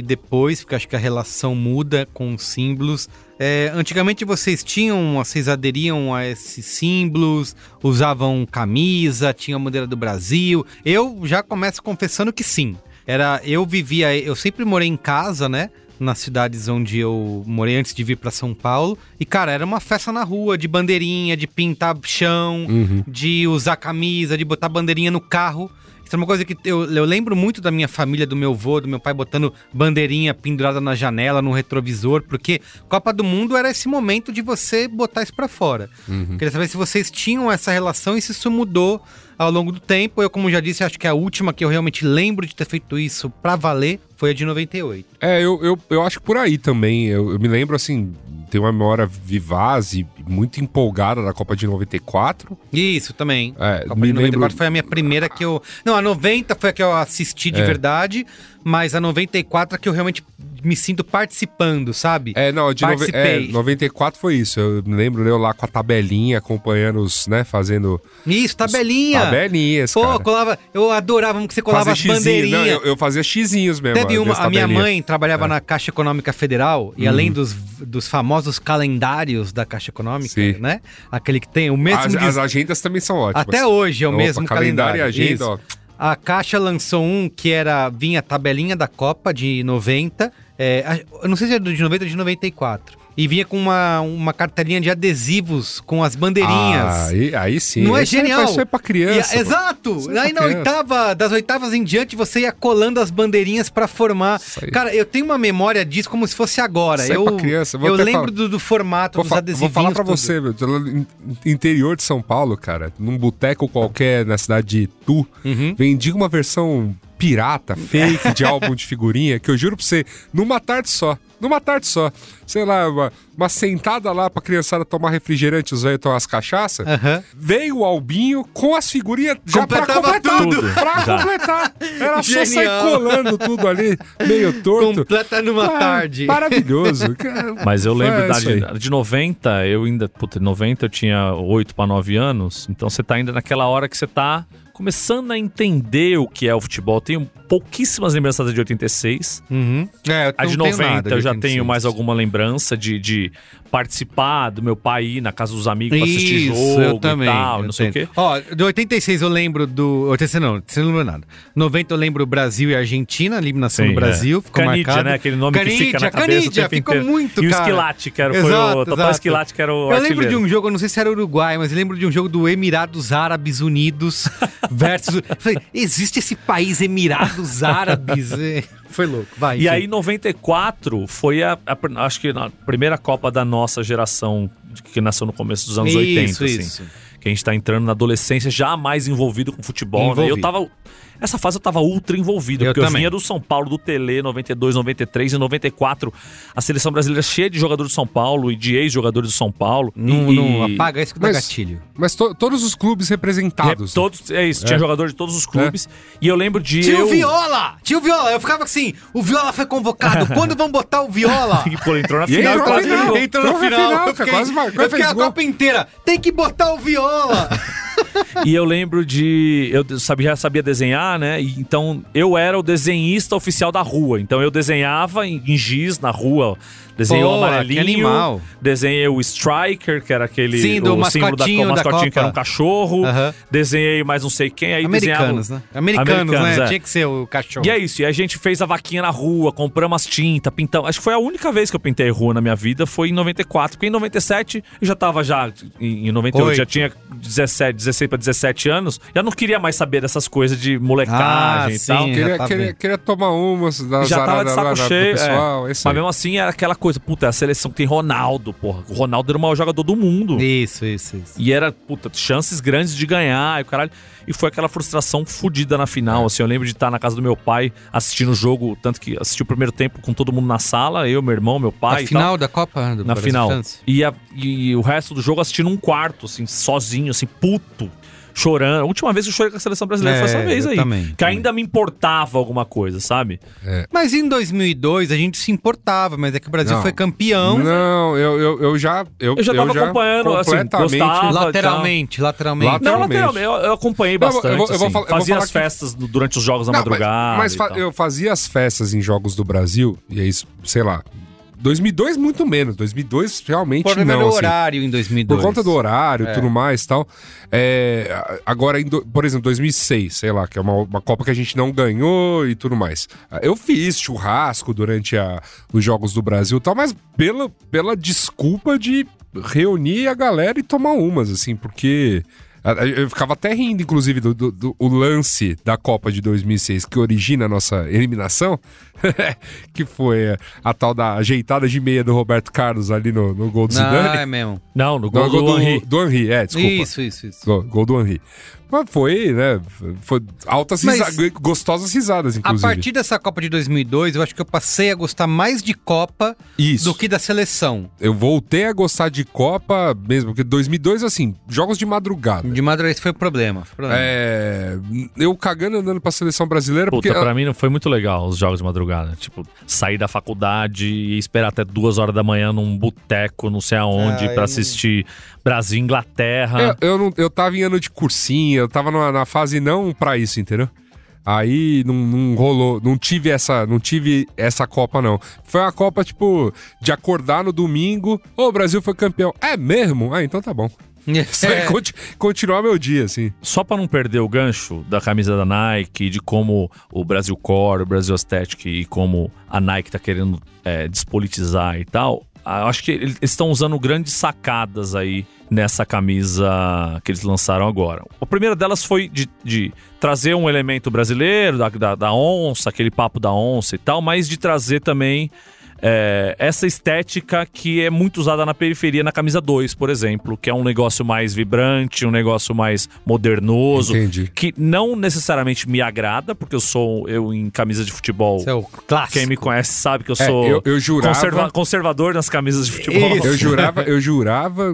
depois, porque acho que a relação muda com os símbolos. É, antigamente vocês tinham, vocês aderiam a esses símbolos, usavam camisa, tinha a bandeira do Brasil. Eu já começo confessando que sim. Era, eu vivia, eu sempre morei em casa, né? nas cidades onde eu morei antes de vir para São Paulo. E, cara, era uma festa na rua, de bandeirinha, de pintar chão, uhum. de usar camisa, de botar bandeirinha no carro. Isso é uma coisa que eu, eu lembro muito da minha família, do meu avô, do meu pai botando bandeirinha pendurada na janela, no retrovisor, porque Copa do Mundo era esse momento de você botar isso para fora. Uhum. Queria saber se vocês tinham essa relação e se isso mudou ao longo do tempo. Eu, como já disse, acho que a última que eu realmente lembro de ter feito isso pra valer foi a de 98. É, eu, eu, eu acho que por aí também. Eu, eu me lembro, assim, tem uma memória vivaz e muito empolgada da Copa de 94. Isso, também. É, a Copa de 94 lembro... foi a minha primeira que eu. Não, a 90 foi a que eu assisti de é. verdade, mas a 94 é que eu realmente me sinto participando, sabe? É, não, de Participei. é, 94 foi isso. Eu me lembro eu lá com a tabelinha, acompanhando os, né, fazendo. Isso, tabelinha. tabelinhas. Pô, cara. colava. Eu adorava que você colava Fazer as bandeirinhas. Não, eu, eu, fazia xizinhos mesmo. Teve uma. A minha mãe trabalhava é. na Caixa Econômica Federal e além uhum. dos, dos famosos calendários da Caixa Econômica, Sim. né? Aquele que tem o mesmo. As, as agendas também são ótimas. Até hoje é o Opa, mesmo calendário. calendário e agenda, Isso. ó. A Caixa lançou um que era vinha a tabelinha da Copa de 90. É, eu não sei se é de 90 ou de 94. e vinha com uma, uma cartelinha de adesivos com as bandeirinhas. Ah, aí, aí sim. Não é Isso genial? Isso é pra criança. E- exato! Isso é Aí na criança. oitava, das oitavas em diante, você ia colando as bandeirinhas pra formar. Cara, eu tenho uma memória disso como se fosse agora. Isso é eu pra criança. Vou eu lembro falar- do, do formato Vou, dos adesivos. vou falar pra você, meu. interior de São Paulo, cara, num boteco qualquer na cidade de Itu, Uhum. vendia uma versão pirata, fake, de álbum de figurinha, que eu juro pra você, numa tarde só. Numa tarde só. Sei lá, uma, uma sentada lá pra criançada tomar refrigerante, os velhos tomar as cachaças. Aham. Veio o albinho com as figurinhas já pra completar. tudo. Pra Já. completar. Era só sair Genial. colando tudo ali, meio torto. Completa numa Ah, tarde. Maravilhoso. Cara, Mas eu lembro é da, de, de 90, eu ainda. Puta, 90 eu tinha 8 para 9 anos. Então você tá ainda naquela hora que você tá começando a entender o que é o futebol. Tenho pouquíssimas lembranças de 86. Uhum. É, A de não tenho 90 nada eu já 86. tenho mais alguma lembrança de, de participar do meu pai ir na casa dos amigos pra assistir Isso, jogo eu também. e tal, eu não sei o quê. Ó, do 86 eu lembro do. 86 não, você não lembra nada. 90 eu lembro Brasil e Argentina, eliminação Sim, do Brasil. é. Ficou Canidia, marcado. né? Aquele nome que fica na Canidia, cabeça o Canidia, ficou inteiro. muito, E o cara. Esquilate, que era, foi Exato, o Total exato. Esquilate, que era o Eu lembro artilheiro. de um jogo, eu não sei se era Uruguai, mas eu lembro de um jogo do Emirados Árabes Unidos versus. Falei, existe esse país Emirados Árabes? Foi louco. Vai. E enfim. aí, 94 foi a, a- acho que a primeira Copa da nossa geração, que nasceu no começo dos anos 80, Isso, assim. isso. Que a gente tá entrando na adolescência já mais envolvido com futebol, né? Eu tava. Essa fase eu tava ultra envolvido, Eu porque eu também. vinha do São Paulo, do Tele, 92, 93 e 94. A seleção brasileira cheia de jogadores do São Paulo e de ex-jogadores do São Paulo. Não, e, não apaga isso que dá Mas- gatilho. Mas to- todos os clubes representados. É, todos, é isso, tinha jogadores de todos os clubes. E eu lembro de. Tio eu... Viola! Tio Viola! Eu ficava assim, o Viola foi convocado, quando vão botar o Viola? E, pô, ele entrou na final, entrou na quase. Entrou na Entrou na final, final, eu fiquei, quase mar- eu fiquei a gol. Copa inteira, tem que botar o Viola! E eu lembro de. Eu sabia, já sabia desenhar, né? Então eu era o desenhista oficial da rua. Então eu desenhava em, em giz na rua. Desenhei o Pô, amarelinho. que animal. Desenhei o Striker, que era aquele. Sim, do o símbolo da, mascotinho o da mascotinho que era um cachorro. Aham. Desenhei mais não sei quem. Aí Americanos, desenhava... né? Americanos, Americanos, né? é. Tinha que ser o cachorro. E é isso, e a gente fez a vaquinha na rua, compramos as tintas, pintamos. Acho que foi a única vez que eu pintei rua na minha vida, foi em 94. Porque em 97 eu já tava já, em em 98, Oito. já tinha 17, 16 para 17 anos. Já não queria mais saber dessas coisas de molecagem Ah, e sim. tal. Queria, tá queria, queria tomar umas da Já tava de saco cheio, é. pessoal. mas mesmo assim era aquela coisa, puta, é a seleção que tem Ronaldo, porra. O Ronaldo era o maior jogador do mundo. Isso, isso, isso. E era, puta, chances grandes de ganhar e caralho. E foi aquela frustração fodida na final. Assim, eu lembro de estar na casa do meu pai assistindo o jogo, tanto que assisti o primeiro tempo com todo mundo na sala, eu, meu irmão, meu pai. Na final da Copa do na final. E, a- e o resto do jogo assistindo um quarto, assim, sozinho, assim, puto. Chorando. A última vez que eu chorei com a seleção brasileira foi É, essa vez eu aí. também, que também. ainda me importava alguma coisa, sabe? Mas em 2002 a gente se importava, mas é que o Brasil Não. foi campeão Não, eu, eu, eu já. Eu, Eu já tava acompanhando, assim, completamente- gostava. lateralmente, lateralmente. Late- Não, Lateralmente. lateralmente. Eu, eu acompanhei Não, eu vou- bastante. eu vou- eu vou assim. falar- eu Fazia as que- festas durante os jogos da Não, madrugada. Mas, mas fa- eu fazia as festas em jogos do Brasil, e é isso, sei lá. 2002 muito menos. 2002 realmente Por não. do assim. horário em 2002. Por conta do horário e É. tudo mais e tal. É, agora, do- por exemplo, 2006, sei lá, que é uma, uma Copa que a gente não ganhou e tudo mais. Eu fiz churrasco durante a- os Jogos do Brasil e tal, mas pela, pela desculpa de reunir a galera e tomar umas, assim, porque. Eu ficava até rindo, inclusive, do, do- do- o lance da Copa de 2006 que origina a nossa eliminação, que foi a, a tal da ajeitada de meia do Roberto Carlos ali no, no gol do Não, Zidane. é mesmo. Não, no Não, gol do Henry. do Henry, é, desculpa. Isso, isso, isso. Gol, gol do Henry. Mas foi, né? Foi altas Mas- risadas, gostosas risadas, A inclusive. partir dessa Copa de 2002, eu acho que eu passei a gostar mais de Copa Isso. do que da seleção. Eu voltei a gostar de Copa mesmo, porque 2002, assim, jogos de madrugada. De madrugada, esse foi o problema. foi o problema. É, eu cagando andando pra seleção brasileira, Puta, porque pra mim não foi muito legal os jogos de madrugada. Tipo, sair da faculdade e esperar até duas horas da manhã num boteco, não sei aonde, Ah, pra assistir Brasil e Inglaterra. eu, eu, não, eu tava em ano de cursinho, eu tava numa, na fase não pra isso, entendeu? Aí não, não rolou, não tive essa, não tive essa Copa não. Foi uma Copa tipo de acordar no domingo, ô, o Brasil foi campeão. É mesmo? Ah, então tá bom. É. conti- continuar meu dia assim. Só pra não perder o gancho da camisa da Nike, de como o Brasil Core, o Brasil Aesthetic e como a Nike tá querendo é, despolitizar e tal, acho que eles estão usando grandes sacadas aí nessa camisa que eles lançaram agora. A primeira delas foi de, de trazer um elemento brasileiro, da, da, da onça, aquele papo da onça e tal, mas de trazer também é, essa estética que é muito usada na periferia, na camisa 2, por exemplo, que é um negócio mais vibrante, um negócio mais modernoso, Entendi. que não necessariamente me agrada, porque eu sou eu em camisa de futebol. Isso é o clássico. Quem me conhece sabe que eu É, sou eu- eu jurava- conserva- conservador nas camisas de futebol. Isso. Eu jurava, eu jurava,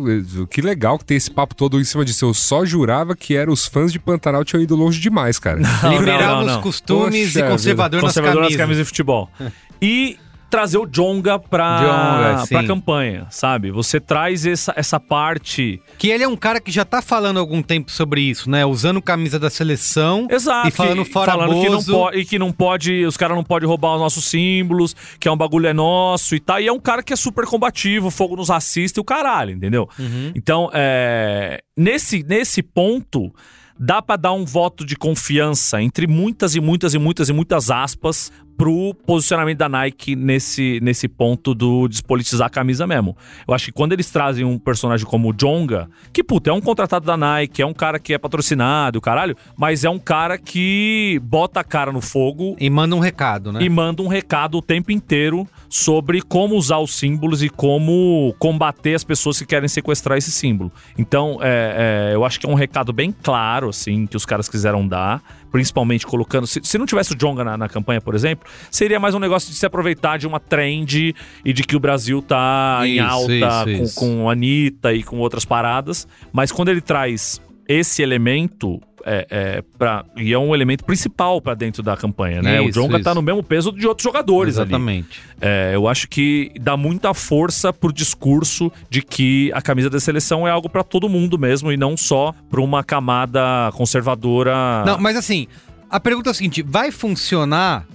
que legal que tem esse papo todo em cima disso. Eu só jurava que era os fãs de Pantanal tinham ido longe demais, cara. Não, Liberar não, os costumes Poxa e conservador, conservador nas nas camisas. camisas de futebol. E trazer o Jonga pra, Djonga, sim. pra campanha, sabe? Você traz essa, essa parte. Que ele é um cara que já tá falando há algum tempo sobre isso, né? Usando camisa da seleção Exato. e falando fora falando que não Bozo. pode, E que não pode. Os caras não podem roubar os nossos símbolos, que é um bagulho é nosso e tal. E é um cara que é super combativo, fogo nos assiste e o caralho, entendeu? Uhum. Então, é, nesse, nesse ponto, dá pra dar um voto de confiança entre muitas e muitas e muitas e muitas aspas pro posicionamento da Nike nesse, nesse ponto do despolitizar a camisa mesmo. Eu acho que quando eles trazem um personagem como o Jonga, que puta, é um contratado da Nike, é um cara que é patrocinado, caralho, mas é um cara que bota a cara no fogo E manda um recado, né? e manda um recado o tempo inteiro sobre como usar os símbolos e como combater as pessoas que querem sequestrar esse símbolo. Então, é, é, eu acho que é um recado bem claro, assim, que os caras quiseram dar, principalmente colocando. Se, se não tivesse o Jonga na, na campanha, por exemplo, seria mais um negócio de se aproveitar de uma trend e de que o Brasil tá em Isso, alta isso, com, isso. com a Anitta e com outras paradas. Mas quando ele traz esse elemento. É, é, pra, e é um elemento principal pra dentro da campanha, né? o Isso, Jonga tá isso. no mesmo peso de outros jogadores. Exatamente. É, eu acho que dá muita força pro discurso de que a camisa da seleção é algo pra todo mundo mesmo e não só pra uma camada conservadora. Não, mas assim, a pergunta é a seguinte: vai funcionar?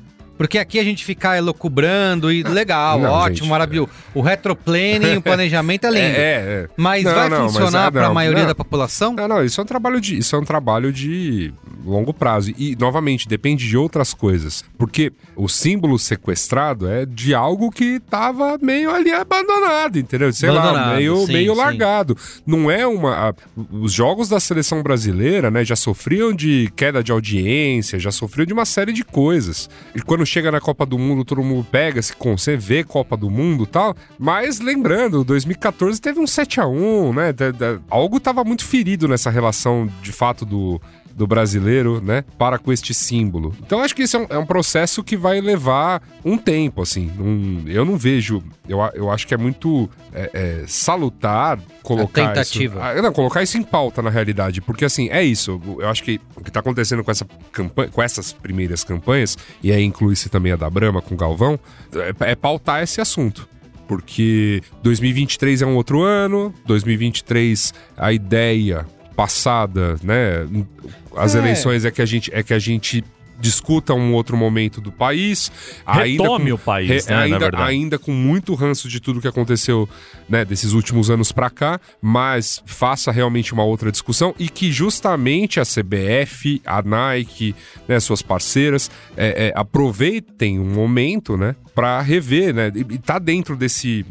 Porque aqui a gente fica elocubrando e legal, Não, ótimo, gente, maravilhoso. O retroplanning, o planejamento é lindo. É, é. Mas Não, vai não, funcionar é, para a maioria da população? Não, não, isso é um trabalho de, isso é um trabalho de longo prazo. E, novamente, depende de outras coisas. Porque o símbolo sequestrado é de algo que tava meio ali abandonado, entendeu? Sei lá, Abandonado, meio, sim, meio sim. largado. Não é uma. a- os jogos da seleção brasileira, né, já sofriam de queda de audiência, já sofriam de uma série de coisas. E quando chega na Copa do Mundo, todo mundo pega, se com- você vê Copa do Mundo tal. Mas lembrando, 2014 teve um 7x1, né? Da- da- algo tava muito ferido nessa relação de fato do. Do brasileiro, né? Para com este símbolo. Então, acho que isso é um, é um processo que vai levar um tempo, assim. Não- eu não vejo. Eu, a- eu acho que é muito é, é, salutar colocar tentativa. isso. Ah, Não, colocar isso em pauta, na realidade. Porque, assim, é isso. Eu acho que o que tá acontecendo com, essa campanha, com essas primeiras campanhas, e aí inclui-se também a da Brahma com o Galvão, é, é pautar esse assunto. Porque 2023 é um outro ano, 2023 a ideia passada, né? As É. eleições é que a gente é que a gente discuta um outro momento do país, Retome com- o país, né, na ainda, ainda com muito ranço de tudo que aconteceu, né, desses últimos anos pra cá, mas faça realmente uma outra discussão e que justamente a CBF, a Nike, né, suas parceiras, é, é, aproveitem um momento, né, para rever, né, e, e tá dentro desse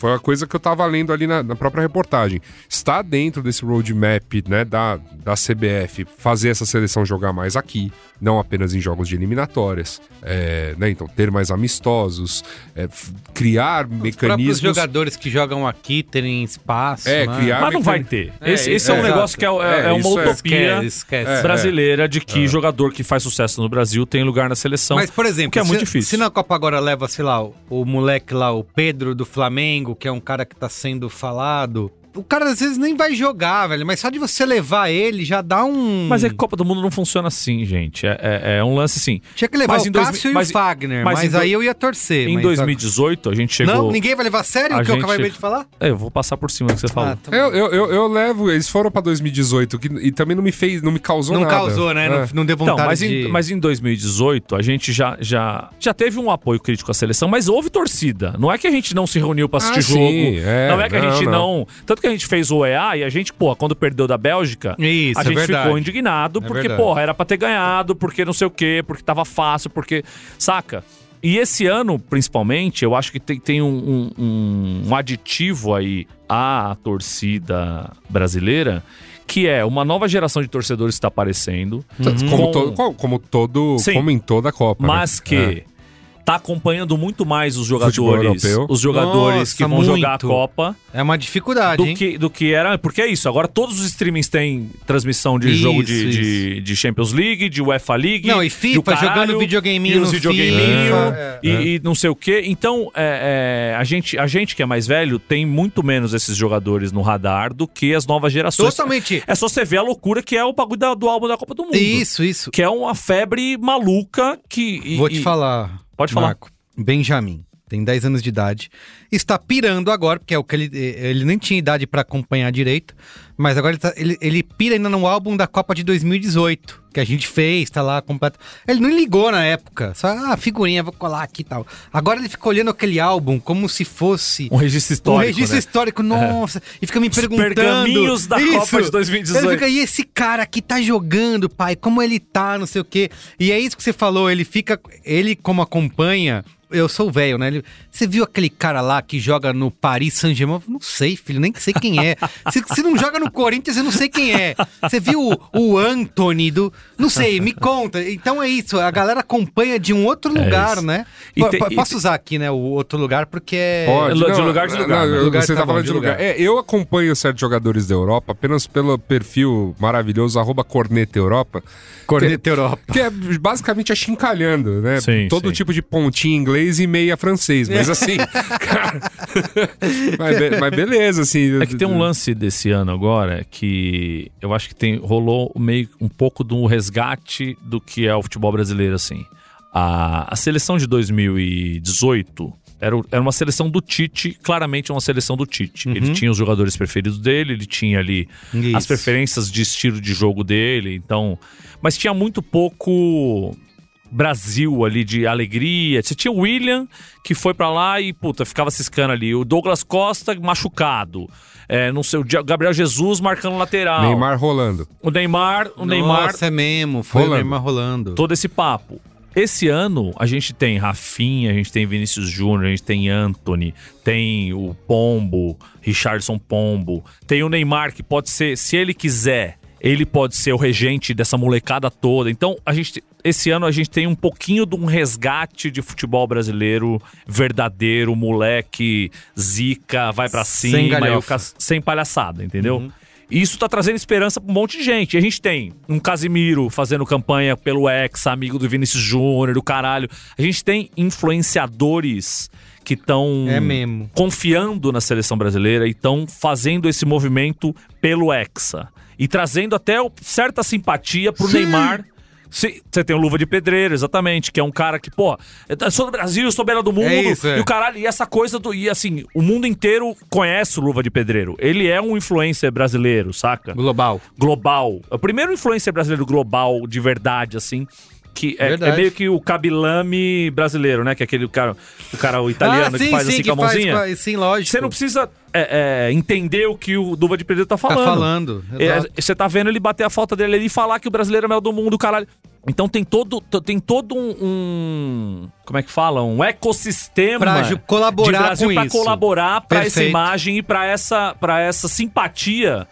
foi a coisa que eu tava lendo ali na, na própria reportagem. Está dentro desse roadmap né, da, da CBF fazer essa seleção jogar mais aqui, não apenas em jogos de eliminatórias. É, né, então, ter mais amistosos, é, criar Os mecanismos. jogadores que jogam aqui terem espaço. É, né? criar- Mas não vai ter. Esse, esse é, um é, negócio que é, é- É, é uma é- utopia Esquece, esquece. brasileira de que jogador que faz sucesso no Brasil tem lugar na seleção. Mas, por exemplo, que é se, muito difícil. se na Copa agora leva, sei lá, o, o moleque lá, o Pedro do Flamengo, que é um cara que tá sendo falado. O cara às vezes nem vai jogar, velho, mas só de você levar ele já dá um. Mas é que Copa do Mundo não funciona assim, gente. É, é- é um lance assim. Tinha que levar Mas o dois Cássio mil- e mas- o Fagner, mas mas, em do- aí eu ia torcer. Em mas- 2018, a gente chegou. Não, ninguém vai levar a sério A o que eu gente- acabei de falar? É, eu vou passar por cima do que você falou. Ah, tá. Eu, eu, eu, eu levo, eles foram pra 2018 que, e também não me fez, não me causou Não nada. causou, né? É. Não, não deu Então, vontade mas, de... em, mas em 2018, a gente já, já, já teve um apoio crítico à seleção, mas houve torcida. Não é que a gente não se reuniu pra assistir Ah, jogo. sim, é, não é que a não, gente não. não. Tanto que a gente fez o EA e a gente, pô, quando perdeu da Bélgica, Isso, a é gente verdade. ficou indignado É porque, verdade. porra, era pra ter ganhado, porque não sei o quê, porque tava fácil, porque. Saca? E esse ano, principalmente, eu acho que tem, tem um, um- um aditivo aí à torcida brasileira, que é uma nova geração de torcedores que está aparecendo. Como, com- todo, co- como todo. Sim. Como em toda a Copa. mas né? que É. tá acompanhando muito mais os jogadores, os jogadores Nossa, que vão jogar a muito. Copa É uma dificuldade, do hein? que, do que era. Porque é isso, agora todos os streamings têm transmissão de Isso, jogo de, de, de Champions League, de UEFA League. Não, e FIFA, caralho, jogando videogameinho e os no videogameinho, FIFA, é. e, e não sei o quê. Então, é, é, a, gente, a gente que é mais velho tem muito menos esses jogadores no radar do que as novas gerações. Totalmente. É só você ver a loucura que é o bagulho da- do álbum da Copa do Mundo. Isso, isso. Que é uma febre maluca que. e- Vou te e- falar. Pode falar. Marco. Benjamin, tem 10 anos de idade. Está pirando agora, porque é o que ele, ele nem tinha idade pra acompanhar direito. Mas agora ele, tá- ele, ele pira ainda no álbum da Copa de 2018, que a gente fez, tá lá completo. Ele não ligou na época. Só, ah, figurinha, vou colar aqui e tal. Agora ele fica olhando aquele álbum como se fosse. Um registro histórico. um registro né? histórico, nossa. E fica me Os perguntando. pergaminhos da Copa de 2018. Ele fica, e esse cara aqui tá jogando, pai? Como ele tá, não sei o quê. E é isso que você falou, ele fica. Ele, como acompanha. Eu sou velho, né? Ele- você viu aquele cara lá que joga no Paris Saint-Germain? Não sei, filho, nem sei quem é. Se, se não joga no Corinthians, eu não sei quem é. Você viu o, o Anthony do. Não sei, me conta. Então é isso, a galera acompanha de um outro lugar, isso. né? E tem- e posso usar aqui, né, o outro lugar, porque é. Pode, de não, lugar de lugar, não, né? Lugar você tá tá falando de de lugar. lugar. É, eu acompanho certos jogadores da Europa apenas pelo perfil maravilhoso, arroba Corneta Europa. Corneta Europa. Que é basicamente achincalhando, né? Sim, Todo sim. tipo de pontinho inglês e meia francês. Mas assim, cara. mas, be- mas beleza, assim. É que tem um lance desse ano agora que eu acho que tem rolou meio um pouco do resgate do que é o futebol brasileiro assim. A, a seleção de 2018 era, era uma seleção do Tite, claramente uma seleção do Tite. Ele tinha os jogadores preferidos dele, ele tinha ali Isso. as preferências de estilo de jogo dele, então, mas tinha muito pouco Brasil ali de alegria. Você tinha o William, que foi pra lá e, puta, ficava ciscando ali. O Douglas Costa machucado. É, não sei, o Gabriel Jesus marcando lateral. Neymar rolando. O Neymar, o Neymar, Nossa, é mesmo. Foi Rolando. o Neymar rolando. todo esse papo. Esse ano a gente tem Rafinha, a gente tem Vinícius Júnior, a gente tem Anthony, tem o Pombo, Richardson Pombo, tem o Neymar que pode ser, se ele quiser, ele pode ser o regente dessa molecada toda. Então, a gente esse ano a gente tem um pouquinho de um resgate de futebol brasileiro verdadeiro, moleque, zica, vai pra Sem cima, o galhofa. sem palhaçada, entendeu? E Isso tá trazendo esperança pra um monte de gente. E a gente tem um Casimiro fazendo campanha pelo ex, amigo do Vinícius Júnior, do caralho. A gente tem influenciadores que estão É confiando na seleção brasileira e estão fazendo esse movimento pelo Hexa. E trazendo até o- certa simpatia pro Neymar. Se- Você tem o Luva de Pedreiro, exatamente, que é um cara que, pô, eu sou do Brasil, eu sou beira do mundo. É isso, é. E o caralho, e essa coisa do. E assim, o mundo inteiro conhece o Luva de Pedreiro. Ele é um influencer brasileiro, saca? Global. global. É o primeiro influencer brasileiro global de verdade, assim. Que é, é meio que o Kabilame brasileiro, né? Que é aquele cara, o cara o italiano que faz assim com a mãozinha. faz- sim, lógico. Você não precisa é, é, entender o que o Duva de Pedreiro tá Tá falando. falando. É. Você tá vendo ele bater a falta dele ali e falar que o brasileiro é o melhor do mundo, caralho. Então tem todo, tem todo um, um- Como é que fala? Um ecossistema Pra colaborar de Brasil com pra isso. colaborar pra essa Perfeito. imagem e pra essa, pra essa simpatia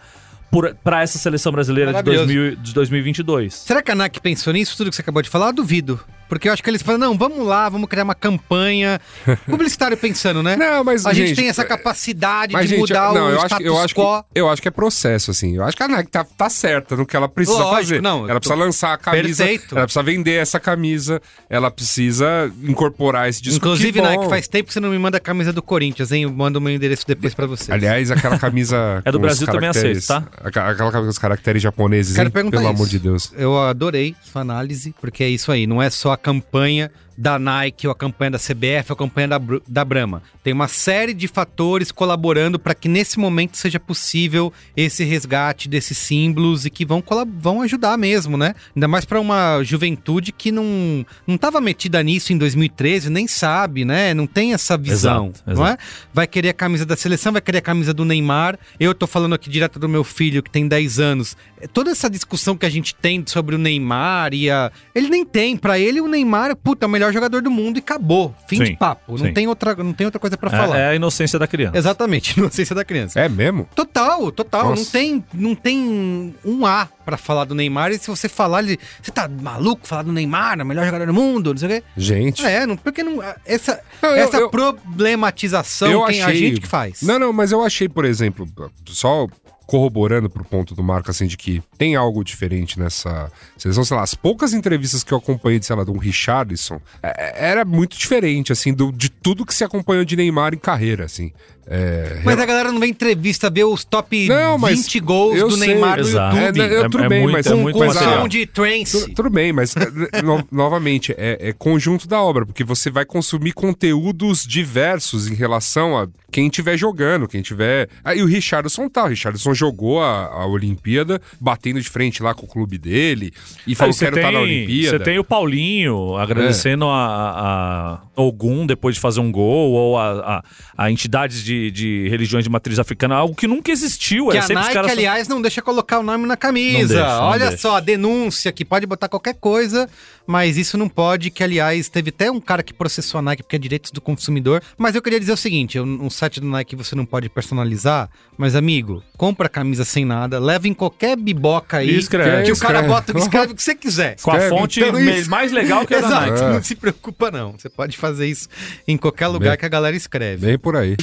por, pra essa seleção brasileira de, Maravilhoso. 2000, de 2022. Será que a NAC pensou nisso, tudo que você acabou de falar? Eu duvido. Porque eu acho que eles falam, não, vamos lá, vamos criar uma campanha. Publicitário pensando, né? Não, mas, A gente, gente, tem essa é- capacidade Mas, de gente, mudar não, o eu acho, status que- eu, acho que, quo. eu acho que é processo, assim. Eu acho que a Nike tá, tá certa no que ela precisa Lógico, fazer. não, ela precisa lançar a camisa, Perfeito. ela precisa vender essa camisa, ela precisa incorporar esse disco. Inclusive, que. Nike, faz tempo que você não me manda a camisa do Corinthians, hein? Eu mando o meu endereço depois pra vocês. Aliás, aquela camisa. É do Brasil também caracteres- aceito, tá? Aquela, aquela camisa com os caracteres japoneses, Quero hein? perguntar Pelo isso. amor de Deus. Eu adorei sua análise, porque é isso aí. Não é só a campanha da Nike ou a campanha da CBF ou a campanha da, da Brahma. Tem uma série de fatores colaborando para que nesse momento seja possível esse resgate desses símbolos e que vão, vão ajudar mesmo, né? Ainda mais para uma juventude que não não estava metida nisso em 2013, nem sabe, né? Não tem essa visão, Exato, não é? Vai querer a camisa da seleção, vai querer a camisa do Neymar. Eu tô falando aqui direto do meu filho, que tem 10 anos. É, Toda essa discussão que a gente tem sobre o Neymar e a. Ele nem tem. Pra ele, o Neymar, puta, é o melhor melhor jogador do mundo e acabou. Fim Sim, de papo. Não sim. tem, outra, não tem outra coisa pra É, falar. é a inocência da criança. Exatamente, inocência da criança. É mesmo? Total, total. Nossa. Não tem, não tem um A pra falar do Neymar. E se você falar, ele, você tá maluco falar do Neymar, o melhor jogador do mundo, não sei o quê. Gente. É, não, porque não. Essa, Não, eu- essa eu- problematização tem a gente que faz. Não, não, mas eu achei, por exemplo, só corroborando pro ponto do Marco, assim, de que tem algo diferente nessa seleção, sei lá, as poucas entrevistas que eu acompanhei, sei lá, de um Richardson, é- era muito diferente, assim, do, de tudo que se acompanhou de Neymar em carreira, assim. É, Mas a galera não vê entrevista, vê os top Não, mas 20 gols eu do sei. Neymar no Exato. YouTube. É, eu- tudo bem, muito, mas- é com muito com som de trance. Tu- Tudo bem, mas eh, no- novamente, é, é conjunto da obra, porque você vai consumir conteúdos diversos em relação a quem estiver jogando, quem tiver. Aí o Richardson tá, o Richardson jogou a, a Olimpíada batendo de frente lá com o clube dele e falou que quero estar na Olimpíada. Você tem o Paulinho agradecendo a, a, a Ogum depois de fazer um gol, ou a, a, a entidades de, de religiões de matriz africana, algo que nunca existiu. Que é a sempre os Nike, caras são- aliás, não deixa colocar o nome na camisa. Não deixa, não Olha deixa. só, denúncia que pode botar qualquer coisa, mas isso não pode. Que, aliás, teve até um cara que processou a Nike porque é direitos do consumidor. Mas eu queria dizer o seguinte: um site do Nike você não pode personalizar, mas, amigo, compra a camisa sem nada, leva em qualquer biboca aí. E escreve. Que o cara Escreve. bota, escreve o que você quiser. Com a Escreve. fonte Então, mais legal que a da Exato, Nike. não se preocupa não. Você pode fazer isso em qualquer lugar Bem- que a galera escreve. Bem por aí.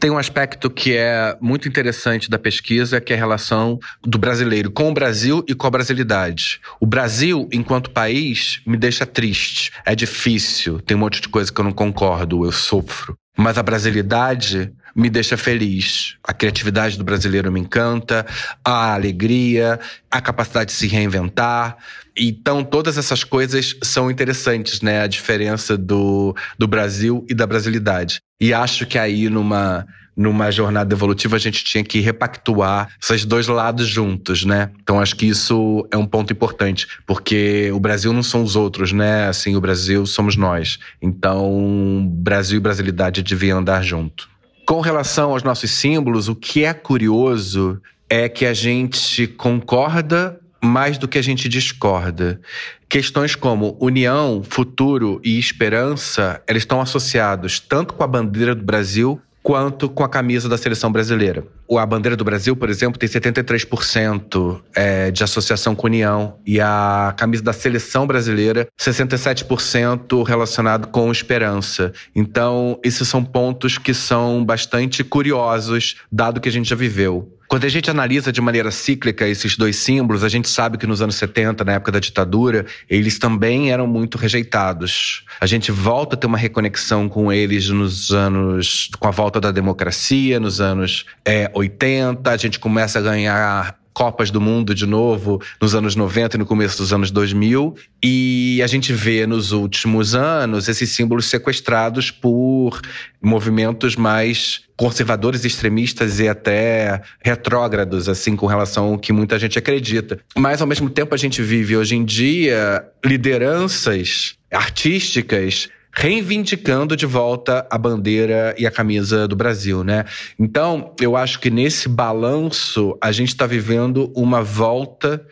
Tem um aspecto que é muito interessante da pesquisa, que é a relação do brasileiro com o Brasil e com a brasilidade. O Brasil, enquanto país, me deixa triste. É difícil, tem um monte de coisa que eu não concordo, eu sofro. Mas a brasilidade me deixa feliz. A criatividade do brasileiro me encanta, a alegria, a capacidade de se reinventar. Então, todas essas coisas são interessantes, né? A diferença do, do Brasil e da brasilidade. E acho que aí, numa, numa jornada evolutiva, a gente tinha que repactuar esses dois lados juntos, né? Então, acho que isso é um ponto importante, porque o Brasil não são os outros, né? Assim, o Brasil somos nós. Então, Brasil e brasilidade deviam andar junto. Com relação aos nossos símbolos, o que é curioso é que a gente concorda mais do que a gente discorda. Questões como união, futuro e esperança, eles estão associados tanto com a bandeira do Brasil quanto com a camisa da seleção brasileira. A bandeira do Brasil, por exemplo, tem 73% é, de associação com união e a camisa da seleção brasileira 67% relacionado com esperança. Então, esses são pontos que são bastante curiosos, dado que a gente já viveu. Quando a gente analisa de maneira cíclica esses dois símbolos, a gente sabe que nos anos 70, na época da ditadura, eles também eram muito rejeitados. A gente volta a ter uma reconexão com eles nos anos. com a volta da democracia, nos anos é, 80, a gente começa a ganhar. Copas do Mundo de novo nos anos 90 e no começo dos anos 2000. E a gente vê nos últimos anos esses símbolos sequestrados por movimentos mais conservadores, extremistas e até retrógrados, assim, com relação ao que muita gente acredita. Mas, ao mesmo tempo, a gente vive hoje em dia lideranças artísticas reivindicando de volta a bandeira e a camisa do Brasil, né? Então, eu acho que nesse balanço a gente está vivendo uma volta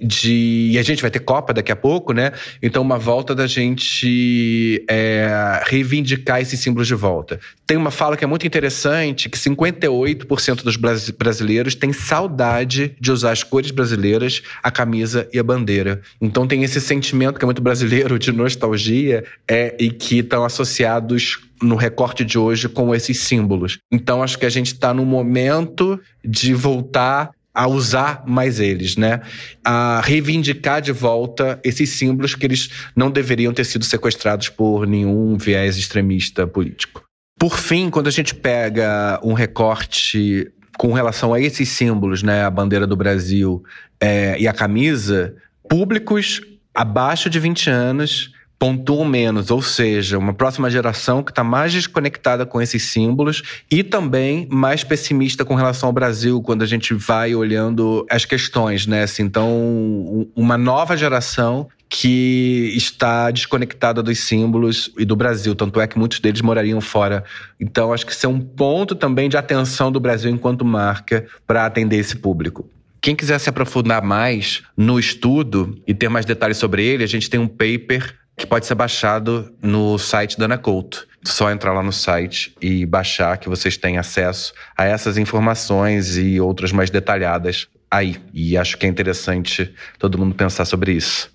de. E a gente vai ter Copa daqui a pouco, né? Então, uma volta da gente é, reivindicar esses símbolos de volta. Tem uma fala que é muito interessante: que 58% dos bras- brasileiros têm saudade de usar as cores brasileiras, a camisa e a bandeira. Então, tem esse sentimento que é muito brasileiro de nostalgia é, e que estão associados no recorte de hoje com esses símbolos. Então, acho que a gente está no momento de voltar a usar mais eles, né? A reivindicar de volta esses símbolos que eles não deveriam ter sido sequestrados por nenhum viés extremista político. Por fim, quando a gente pega um recorte com relação a esses símbolos, né, a bandeira do Brasil é, e a camisa, públicos abaixo de 20 anos pontuam menos, ou seja, uma próxima geração que está mais desconectada com esses símbolos e também mais pessimista com relação ao Brasil quando a gente vai olhando as questões, né? Assim, então, um- uma nova geração que está desconectada dos símbolos e do Brasil, tanto é que muitos deles morariam fora. Então, acho que isso é um ponto também de atenção do Brasil enquanto marca para atender esse público. Quem quiser se aprofundar mais no estudo e ter mais detalhes sobre ele, a gente tem um paper que pode ser baixado no site da Ana Couto. Só entrar lá no site e baixar que vocês têm acesso a essas informações e outras mais detalhadas aí. E acho que é interessante todo mundo pensar sobre isso.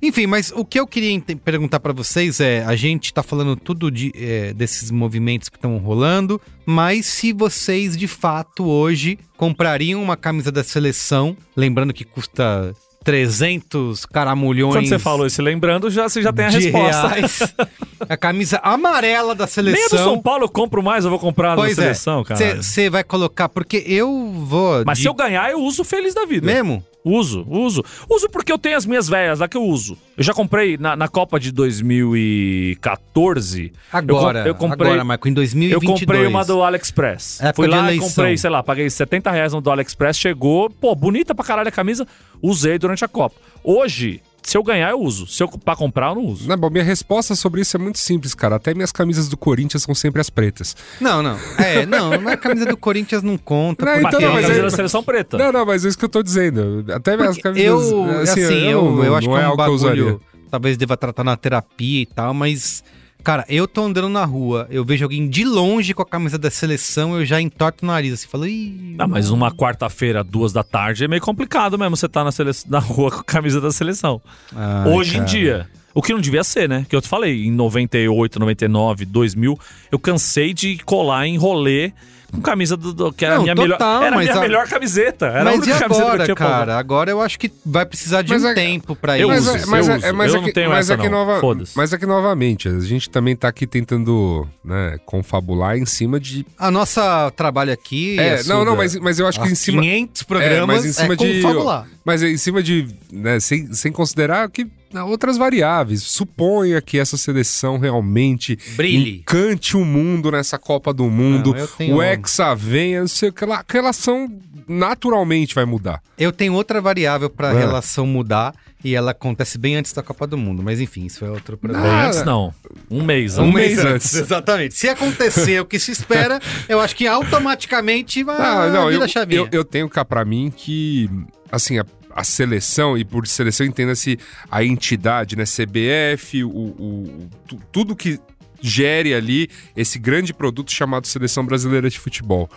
Enfim, mas o que eu queria perguntar pra vocês é: a gente tá falando tudo de, é, desses movimentos que estão rolando, mas se vocês de fato hoje comprariam uma camisa da seleção, lembrando que custa 300 caramulhões. Quando você falou isso, lembrando, já, você já tem a resposta. reais, a camisa amarela da seleção. Nem do São Paulo eu compro mais, eu vou comprar a da Pois seleção, é. cara. Você vai colocar, porque eu vou. Mas de- se eu ganhar, eu uso feliz da vida. Mesmo? Uso, uso. Uso porque eu tenho as minhas velhas lá que eu uso. Eu já comprei na, na Copa de 2014. Agora, eu, com- eu comprei, agora, Marco, em Eu 2022. comprei uma do AliExpress. Época Fui lá e comprei, sei lá, paguei 70 reais no do AliExpress, chegou, pô, bonita pra caralho a camisa, usei durante a Copa. Hoje, se eu ganhar, eu uso. Se eu pra comprar, eu não uso. Não, bom, minha resposta sobre isso é muito simples, cara. Até minhas camisas do Corinthians são sempre as pretas. Não, não. É, não, a camisa do Corinthians não conta. Não, então, a mas camisa é- da seleção preta. Não, não, mas é isso que eu tô dizendo. Até minhas Porque camisas. eu, assim, eu, não- eu acho não que é um algo eu usaria. bagulho. Talvez deva tratar na terapia e tal, mas. Cara, eu tô andando na rua, eu vejo alguém de longe com a camisa da seleção, eu já entorto o nariz, assim, falo, ih. Ah, mas uma quarta-feira, duas da tarde, é meio complicado mesmo você tá na, sele... na rua com a camisa da seleção. Ai, Hoje em cara. dia. O que não devia ser, né? Que eu te falei, em 98, 99, 2000, eu cansei de colar em rolê com camisa do, do- que era a Não, minha total, melhor, era a mas minha a- melhor camiseta. Era a Mas e única camiseta que eu agora, pra cara? Agora eu acho que vai precisar de Mas um é- tempo pra Eu isso. uso, Mas, é, mas, eu é, uso. é, mas Eu é não que, tenho mas essa, é que não. nova, mas é que novamente a gente também tá aqui tentando, né, confabular em cima de A nossa trabalho aqui. É, Assuda, não, não, mas, mas eu acho que em cima 500 é, programas mas em cima é de confabular. mas é em cima de, né, sem, sem considerar que outras variáveis. Suponha que essa seleção realmente Brilhe. encante o mundo nessa Copa do Mundo. Não, tenho- o Hexa venha, não sei o que lá, a relação naturalmente vai mudar. Eu tenho outra variável pra É. relação mudar e ela acontece bem antes da Copa do Mundo, mas enfim, isso é outro Bem problema. Ah, antes não. Um mês. um Um mês antes. Exatamente. Se acontecer o que se espera, eu acho que automaticamente vai Ah, não, eu, chavinha. eu, eu tenho cá pra mim que, assim, a, a seleção, e por seleção entenda-se a entidade, né? CBF, o, o- tu- tudo que gere ali esse grande produto chamado Seleção Brasileira de Futebol.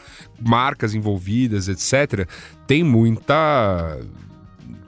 Marcas envolvidas, etc. Tem muita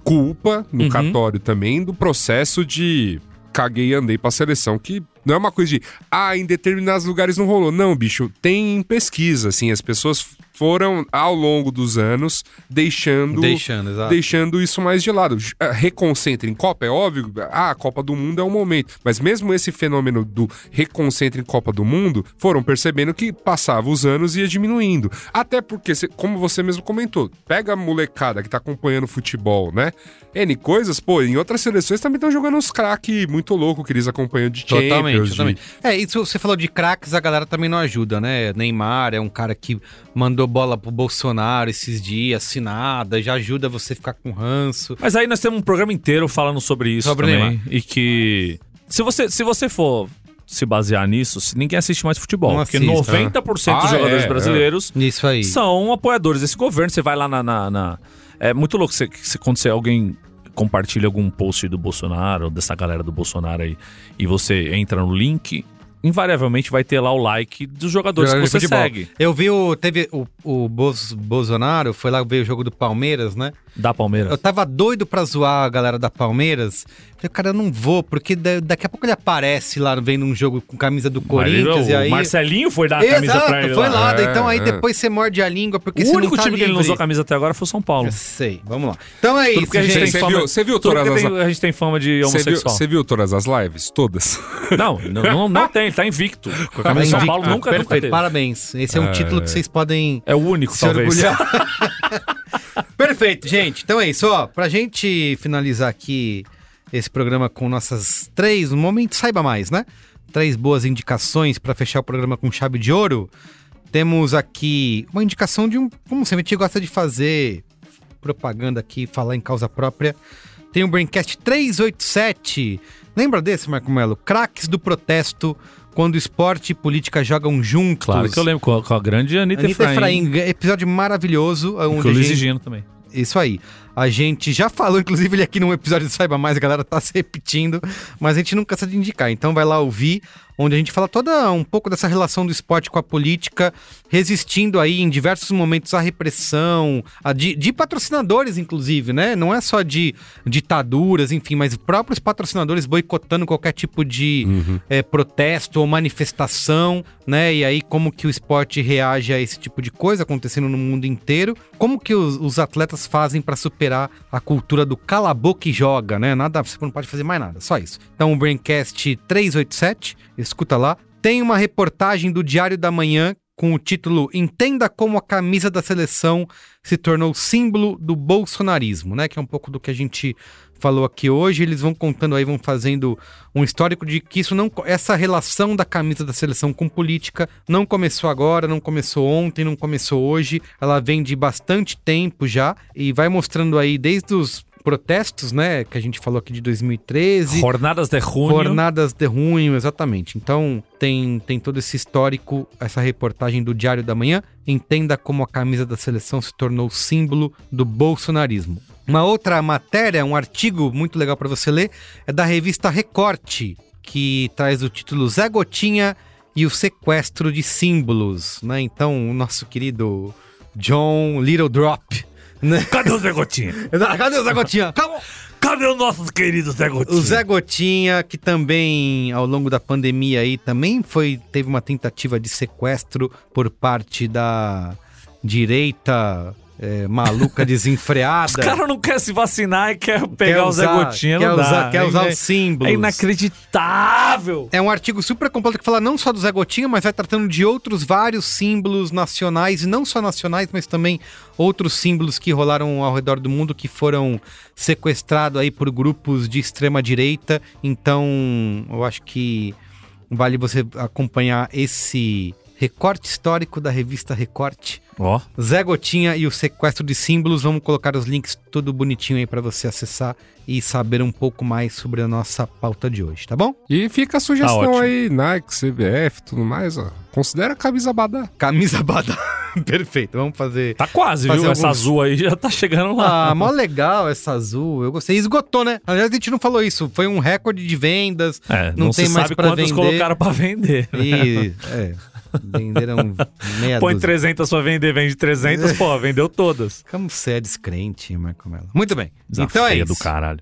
culpa no Uhum. cartório também do processo de caguei e andei pra seleção, que não é uma coisa de, ah, em determinados lugares não rolou. Não, bicho, tem pesquisa, assim, as pessoas foram, ao longo dos anos, deixando Deixando, deixando isso mais de lado. Ah, Reconcentra em Copa, é óbvio, ah, a Copa do Mundo é um momento. Mas mesmo esse fenômeno do reconcentra em Copa do Mundo, foram percebendo que passava os anos e ia diminuindo. Até porque, como você mesmo comentou, pega a molecada que tá acompanhando futebol, né? N coisas, pô, em outras seleções também estão jogando uns craque muito louco que eles acompanham de Totalmente, Champions, de- totalmente. É, isso você falou de craques, a galera também não ajuda, né? Neymar é um cara que mandou bola pro Bolsonaro esses dias, assinada, já ajuda você a ficar com ranço. Mas aí nós temos um programa inteiro falando sobre isso Sobre também. Neymar. E que. Se você, se você for se basear nisso, ninguém assiste mais futebol. Não porque assiste, 90% dos Ah, jogadores é, brasileiros Isso aí. são apoiadores desse governo. Você vai lá na. na- na- É muito louco você, você, quando você, alguém compartilha algum post do Bolsonaro, ou dessa galera do Bolsonaro aí, e você entra no link, invariavelmente vai ter lá o like dos jogadores Jogador que de você segue. Eu vi o. Teve o, o Bos- Bolsonaro, foi lá ver o jogo do Palmeiras, né? Da Palmeiras. Eu tava doido pra zoar a galera da Palmeiras. Falei, cara, eu não vou, porque da- daqui a pouco ele aparece lá vendo um jogo com camisa do Corinthians Mas e o aí. Marcelinho foi dar a camisa Exato, pra ele foi lá. É, então aí é. depois você morde a língua porque O você único tá time que ele não livre. usou camisa até agora foi o São Paulo. Eu sei, vamos lá. Então é Tudo isso, porque a gente tem fama, viu- você viu todas as- tem- a gente tem fama de viu, homossexual. você viu todas as lives? Todas? Não, não, não, não tem, ele tá invicto. Com a Tá camisa de São. Paulo nunca, nunca Perfeito, teve. parabéns. Esse é um título que vocês podem É o único, se talvez. orgulhar. Perfeito, gente. Então é isso, ó. Pra gente finalizar aqui esse programa com nossas três, no momento saiba mais, né? Três boas indicações pra fechar o programa com chave de ouro. Temos aqui uma indicação de um, como sempre a gente gosta de fazer propaganda aqui, falar em causa própria. Tem o Braincast 387. Lembra desse, Marco Melo? Craques do protesto, quando esporte e política jogam juntos. Claro que eu lembro com a, com a grande Anitta, Anitta Efraim. Efraim, episódio maravilhoso. Onde com o Luiz gente- Gino também. Isso aí. A gente já falou, inclusive, ele aqui num episódio do Saiba Mais, a galera tá se repetindo, mas a gente nunca cansa de indicar. Então vai lá ouvir, onde a gente fala toda um pouco dessa relação do esporte com a política, resistindo aí em diversos momentos à repressão, a de, de patrocinadores, inclusive, né? Não é só de ditaduras, enfim, mas próprios patrocinadores boicotando qualquer tipo de é, protesto ou manifestação, né? E aí, como que o esporte reage a esse tipo de coisa acontecendo no mundo inteiro? Como que os, os atletas fazem para superar a cultura do cala a boca e joga, né? Nada, você não pode fazer mais nada, só isso. Então, o Braincast 387, escuta lá. Tem uma reportagem do Diário da Manhã com o título Entenda como a camisa da seleção se tornou símbolo do bolsonarismo, né? Que é um pouco do que a gente falou aqui hoje. Eles vão contando aí, vão fazendo um histórico de que isso não, essa relação da camisa da seleção com política não começou agora, não começou ontem, não começou hoje. Ela vem de bastante tempo já e vai mostrando aí desde os protestos, né, que a gente falou aqui de 2013. Jornadas de junho. Jornadas de junho, exatamente. Então tem, tem todo esse histórico, essa reportagem do Diário da Manhã. Entenda como a camisa da seleção se tornou símbolo do bolsonarismo. Uma outra matéria, um artigo muito legal para você ler, é da revista Recorte, que traz o título Zé Gotinha e o sequestro de símbolos, né? Então, o nosso querido John Little Drop, né? Cadê o Zé Gotinha? Cadê o Zé Gotinha? Calma! Cadê o nosso querido Zé Gotinha? O Zé Gotinha, que também, ao longo da pandemia aí, também foi teve uma tentativa de sequestro por parte da direita é, maluca, desenfreada. Os caras não querem se vacinar e quer pegar o Zé Gotinha, quer não usar- dá. quer É usar ina- os símbolos. É inacreditável. É um artigo super completo que fala não só do Zé Gotinha, mas vai tratando de outros vários símbolos nacionais, e não só nacionais, mas também outros símbolos que rolaram ao redor do mundo que foram sequestrados aí por grupos de extrema direita. Então, eu acho que vale você acompanhar esse recorte histórico da revista Recorte. Ó, Zé Gotinha e o sequestro de símbolos. Vamos colocar os links tudo bonitinho aí para você acessar e saber um pouco mais sobre a nossa pauta de hoje, tá bom? E fica a Tá sugestão ótimo. aí, Nike, CBF, tudo mais, ó. Considera a camisa badá. Camisa badá. Perfeito, vamos fazer. tá quase, Fazer viu? Essa alguns- azul aí já tá chegando lá. Ah, mó legal essa azul. Eu gostei. Esgotou, né? Aliás, a gente não falou isso. Foi um recorde de vendas. É, não, não, tem se mais sabe pra quantos vender. colocaram pra vender. né? E, é, venderam meia Põe dúzia. 300 pra vender, vende 300, pô, vendeu todas. Como você é descrente, Marco Mello. Muito bem. Então é isso. do caralho.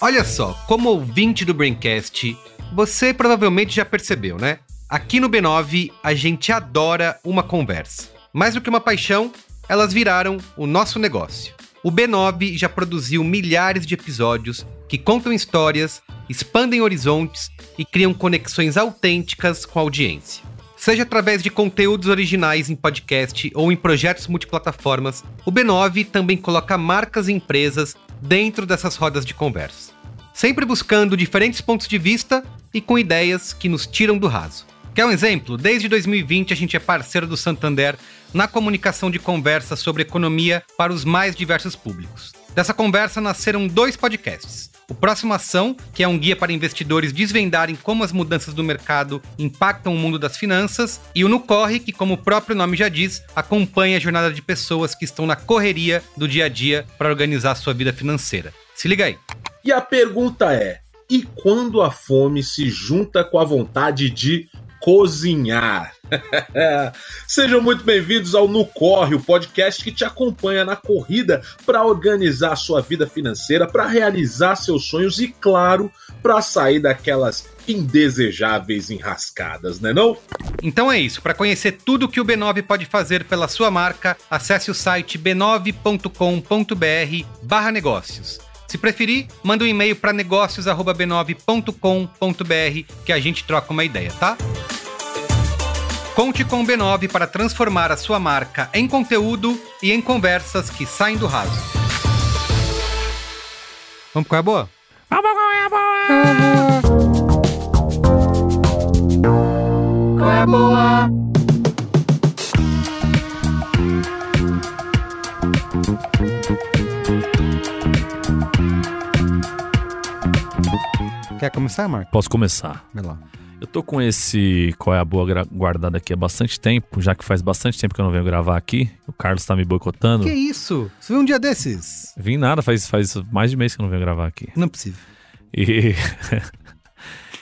Olha só, como ouvinte do Braincast, você provavelmente já percebeu, né? Aqui no B9 a gente adora uma conversa. Mais do que uma paixão, elas viraram o nosso negócio. O B9 já produziu milhares de episódios que contam histórias, expandem horizontes e criam conexões autênticas com a audiência. Seja através de conteúdos originais em podcast ou em projetos multiplataformas, o B9 também coloca marcas e empresas dentro dessas rodas de conversa. Sempre buscando diferentes pontos de vista e com ideias que nos tiram do raso. Quer um exemplo? Desde 2020 a gente é parceiro do Santander na comunicação de conversa sobre economia para os mais diversos públicos. Dessa conversa nasceram dois podcasts. O Próximo Ação, que é um guia para investidores desvendarem como as mudanças do mercado impactam o mundo das finanças, e o No Corre, que, como o próprio nome já diz, acompanha a jornada de pessoas que estão na correria do dia a dia para organizar a sua vida financeira. Se liga aí. E a pergunta é: e quando a fome se junta com a vontade de cozinhar? Sejam muito bem-vindos ao No Corre, o podcast que te acompanha na corrida para organizar a sua vida financeira, para realizar seus sonhos e, claro, para sair daquelas indesejáveis enrascadas, né não? Então é isso. Para conhecer tudo que o B9 pode fazer pela sua marca, acesse o site b9.com.br/barra negócios. Se preferir, manda um e-mail para negócios@b9.com.br que a gente troca uma ideia, tá? Conte com o B9 para transformar a sua marca em conteúdo e em conversas que saem do raso. Vamos com a boa? Qual é a boa? Quer começar, Marco? Posso começar. Vai lá. Eu tô com esse Qual é a Boa guardado aqui há bastante tempo, já que faz bastante tempo que eu não venho gravar aqui. O Carlos tá me boicotando. Que isso? Você viu um dia desses? Vim nada, faz, faz mais de mês que eu não venho gravar aqui. Não é possível. E.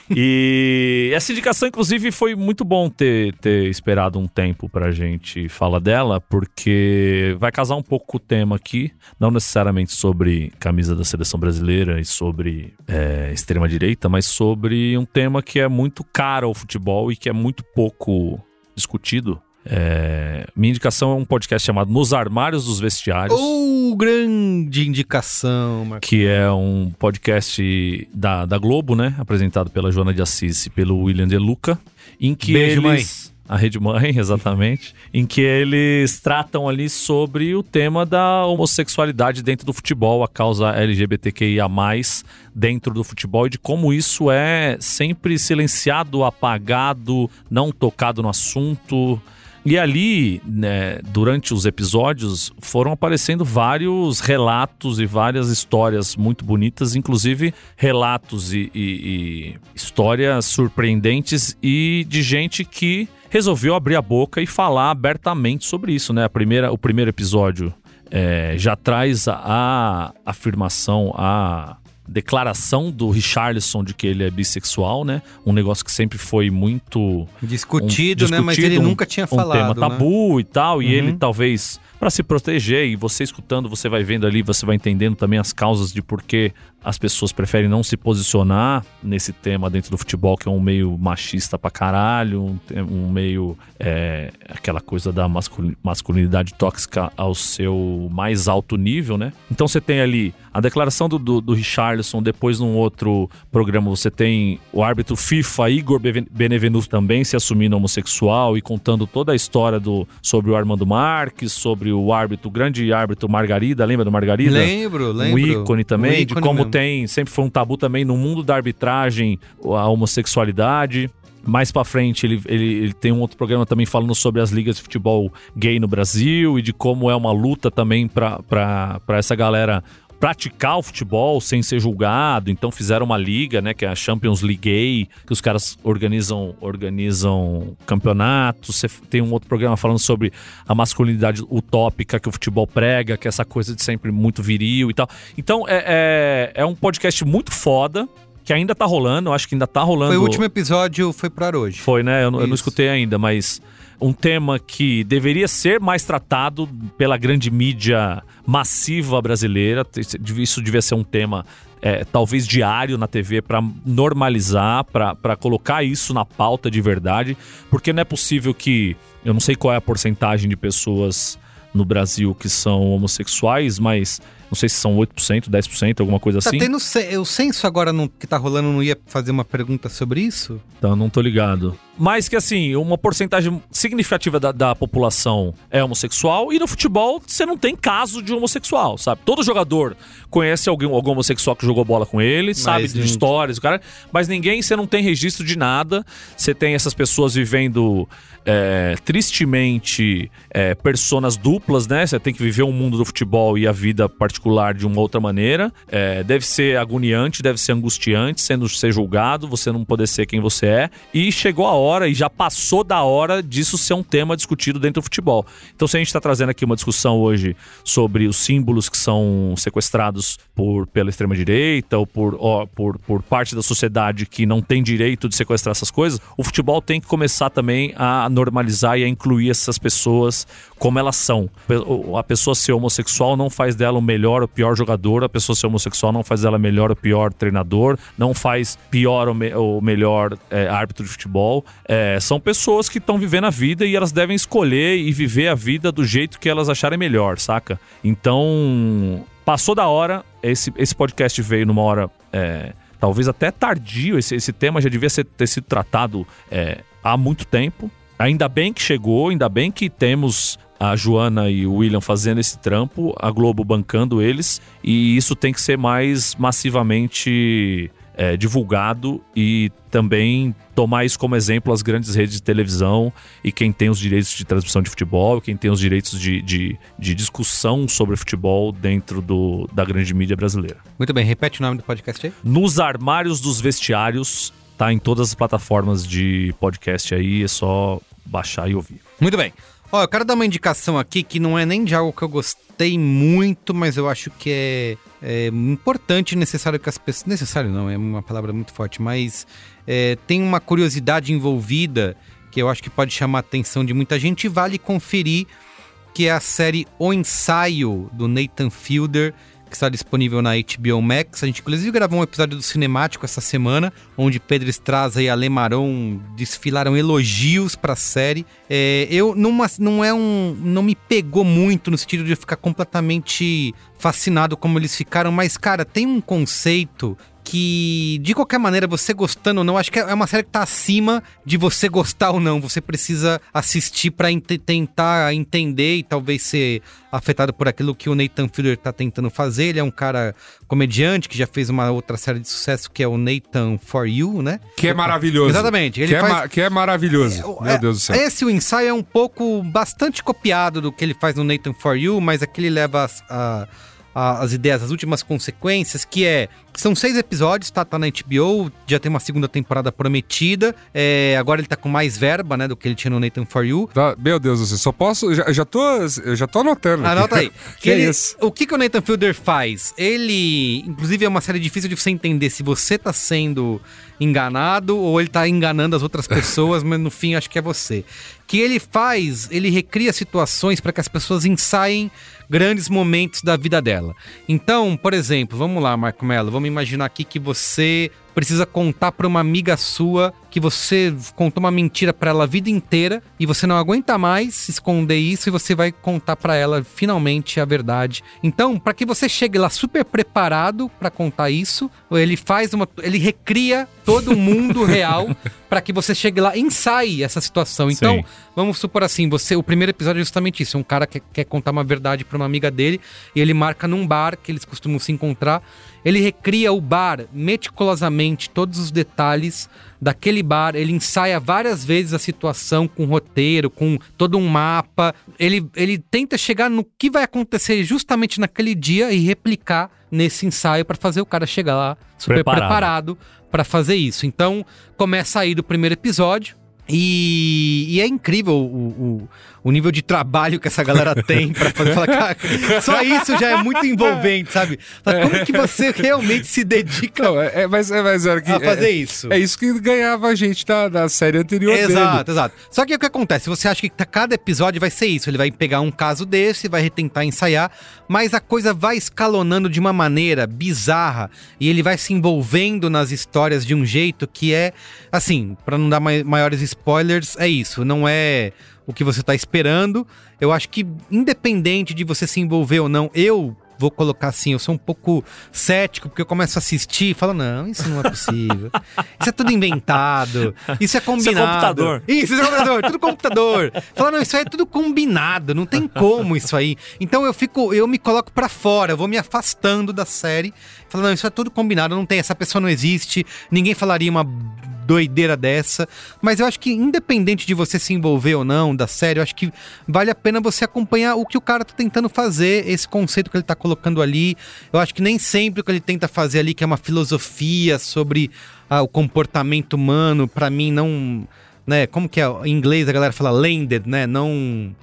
e essa indicação, inclusive, foi muito bom ter, ter esperado um tempo pra gente falar dela, porque vai casar um pouco com o tema aqui, não necessariamente sobre camisa da seleção brasileira e sobre é, extrema-direita, mas sobre um tema que é muito caro ao futebol e que é muito pouco discutido. É, minha indicação é um podcast chamado Nos Armários dos Vestiários Oh, grande indicação, Marcos. que é um podcast da, da Globo, né? Apresentado pela Joana de Assis e pelo William De Luca, em que Beijo, eles... A Rede Mãe, exatamente. em que eles tratam ali sobre o tema da homossexualidade dentro do futebol, a causa LGBTQIA+, dentro do futebol e de como isso é sempre silenciado, apagado, não tocado no assunto. E ali, né, durante os episódios, foram aparecendo vários relatos e várias histórias muito bonitas, inclusive relatos e, e- e histórias surpreendentes e de gente que resolveu abrir a boca e falar abertamente sobre isso, né? A primeira, o primeiro episódio é, já traz a, a afirmação, a declaração do Richarlison de que ele é bissexual, né? Um negócio que sempre foi muito Discutido, um- né? Mas discutido, ele um- nunca tinha um falado. tema né? tabu e tal, e Uhum. ele talvez para se proteger e você escutando, você vai vendo ali, você vai entendendo também as causas de por que as pessoas preferem não se posicionar nesse tema dentro do futebol, que é um meio machista pra caralho, um, meio é, aquela coisa da masculi- masculinidade tóxica ao seu mais alto nível, né? Então você tem ali a declaração do, do, do Richarlison, depois num outro programa você tem o árbitro FIFA Igor Benevenuto também se assumindo homossexual e contando toda a história do, sobre o Armando Marques, sobre o árbitro, o grande árbitro Margarida, lembra do Margarida? Lembro, lembro. Um ícone também, Um de ícone como mesmo. tem, sempre foi um tabu também no mundo da arbitragem, a homossexualidade. Mais pra frente, ele, ele, ele tem um outro programa também falando sobre as ligas de futebol gay no Brasil e de como é uma luta também pra essa galera praticar o futebol sem ser julgado. Então fizeram uma liga, né, que é a Champions League Gay, que os caras organizam organizam campeonatos. Você tem um outro programa falando sobre a masculinidade utópica que o futebol prega, que é essa coisa de sempre muito viril e tal. Então é, é, é um podcast muito foda. Que ainda tá rolando, eu acho que ainda tá rolando. Foi o último episódio, foi pro ar hoje. Foi, né? Eu, não- eu não escutei ainda, mas um tema que deveria ser mais tratado pela grande mídia massiva brasileira. Isso devia ser um tema. é, talvez diário na TV para normalizar, para colocar isso na pauta de verdade, porque não é possível que eu não sei qual é a porcentagem de pessoas no Brasil que são homossexuais, mas não sei se são 8%, 10%, alguma coisa Tá assim. tendo ce- o censo agora no- que tá rolando, não ia fazer uma pergunta sobre isso? Então, não tô ligado. Mas que, assim, uma porcentagem significativa da, da população é homossexual e no futebol você não tem caso de homossexual, sabe? Todo jogador conhece alguém, algum homossexual que jogou bola com ele, sabe de histórias, o cara, mas ninguém, você não tem registro de nada. Você tem essas pessoas vivendo é, tristemente é, personas duplas, né? Você tem que viver um mundo do futebol e a vida particular de uma outra maneira. É, deve ser agoniante, deve ser angustiante, sendo ser julgado, você não poder ser quem você é. E chegou a hora, e já passou da hora disso ser um tema discutido dentro do futebol. Então, se a gente está trazendo aqui uma discussão hoje sobre os símbolos que são sequestrados por, pela extrema-direita ou por, ó, por, por parte da sociedade que não tem direito de sequestrar essas coisas, o futebol tem que começar também a normalizar e a incluir essas pessoas como elas são. A pessoa ser homossexual não faz dela o melhor ou pior jogador, a pessoa ser homossexual não faz dela melhor ou pior treinador, não faz pior ou, me- ou melhor é, árbitro de futebol. É, são pessoas que estão vivendo a vida e elas devem escolher e viver a vida do jeito que elas acharem melhor, saca? Então, passou da hora, esse, esse podcast veio numa hora. é, talvez até tardio, esse, esse tema já devia ser- ter sido tratado é, há muito tempo. Ainda bem que chegou, ainda bem que temos a Joana e o William fazendo esse trampo, a Globo bancando eles, e isso tem que ser mais massivamente é, divulgado e também tomar isso como exemplo as grandes redes de televisão e quem tem os direitos de transmissão de futebol, quem tem os direitos de, de, de discussão sobre futebol dentro do, da grande mídia brasileira. Muito bem, repete o nome do podcast aí. Nos armários dos vestiários Tá em todas as plataformas de podcast aí, é só baixar e ouvir. Muito bem. Ó, eu quero dar uma indicação aqui que não é nem de algo que eu gostei muito, mas eu acho que é, é importante e necessário que as pessoas. Necessário não, é uma palavra muito forte, mas é, tem uma curiosidade envolvida que eu acho que pode chamar a atenção de muita gente vale conferir, que é a série O Ensaio, do Nathan Fielder, que está disponível na HBO Max. A gente inclusive gravou um episódio do Cinemático essa semana, onde Pedro Estraza e Ale Maron desfilaram elogios para a série. É, eu numa, não é um, não me pegou muito no sentido de eu ficar completamente fascinado como eles ficaram, mas cara, tem um conceito que, de qualquer maneira, você gostando ou não, acho que é uma série que tá acima de você gostar ou não. Você precisa assistir para tentar entender e talvez ser afetado por aquilo que o Nathan Fielder tá tentando fazer. Ele é um cara comediante que já fez uma outra série de sucesso que é o Nathan For You, né? Que é maravilhoso. Exatamente. Ele que, faz... é ma- que é maravilhoso. É, Meu é, Deus do céu. Esse o ensaio é um pouco bastante copiado do que ele faz no Nathan For You, mas aqui ele leva as, a- as ideias, as últimas consequências, que é. São seis episódios, tá, tá na HBO, já tem uma segunda temporada prometida. é, agora ele tá com mais verba, né, do que ele tinha no Nathan For You. Tá, Meu Deus do céu, só posso. Já, já tô, eu já tô anotando. aqui. Anota aí. que ele- é isso? O que, que o Nathan Fielder faz? Ele, inclusive, é uma série difícil de você entender se você tá sendo enganado ou ele tá enganando as outras pessoas, mas no fim acho que é você. Que ele faz, ele recria situações para que as pessoas ensaiem grandes momentos da vida dela. Então, por exemplo, vamos lá, Marco Mello, vamos imaginar aqui que você precisa contar para uma amiga sua que você contou uma mentira para ela a vida inteira e você não aguenta mais esconder isso e você vai contar para ela finalmente a verdade. Então, para que você chegue lá super preparado para contar isso, ele faz uma ele recria todo o mundo real para que você chegue lá e ensaie essa situação. Então, Sim. Vamos supor assim, você, o primeiro episódio é justamente isso, um cara que quer contar uma verdade para uma amiga dele e ele marca num bar que eles costumam se encontrar. Ele recria o bar meticulosamente, todos os detalhes daquele bar, ele ensaia várias vezes a situação com roteiro, com todo um mapa. Ele, ele tenta chegar no que vai acontecer justamente naquele dia e replicar nesse ensaio para fazer o cara chegar lá super Preparado. preparado para fazer isso. Então, começa aí do primeiro episódio. E, e é incrível o, o, o nível de trabalho que essa galera tem pra fazer. Fala, cara, só isso já é muito envolvente, sabe? Fala, Como que você realmente se dedica Não, é, é- mas, é, mas era que, a fazer é, isso? É isso que ganhava a gente da, da série anterior dele. Exato, exato. Só que o que acontece? Você acha que tá- cada episódio vai ser isso. Ele vai pegar um caso desse, vai tentar ensaiar, mas a coisa vai escalonando de uma maneira bizarra e ele vai se envolvendo nas histórias de um jeito que é, assim, pra não dar mai- maiores spoilers, é isso. Não é o que você tá esperando. Eu acho que, independente de você se envolver ou não, eu. Vou colocar assim, eu sou um pouco cético, porque eu começo a assistir e falo, não, isso não é possível. Isso é tudo inventado. Isso é combinado. computador. Isso, isso é computador, tudo computador. Fala, não, isso aí é tudo combinado, não tem como isso aí. Então eu fico, eu me coloco pra fora, eu vou me afastando da série. Fala, não, isso é tudo combinado, não tem, essa pessoa não existe, ninguém falaria uma doideira dessa. Mas eu acho que, independente de você se envolver ou não da série, eu acho que vale a pena você acompanhar o que o cara tá tentando fazer, esse conceito que ele tá colocando ali. Eu acho que nem sempre o que ele tenta fazer ali, que é uma filosofia sobre ah, o comportamento humano, pra mim não. Né, como que é? Em inglês a galera fala landed, né? Não.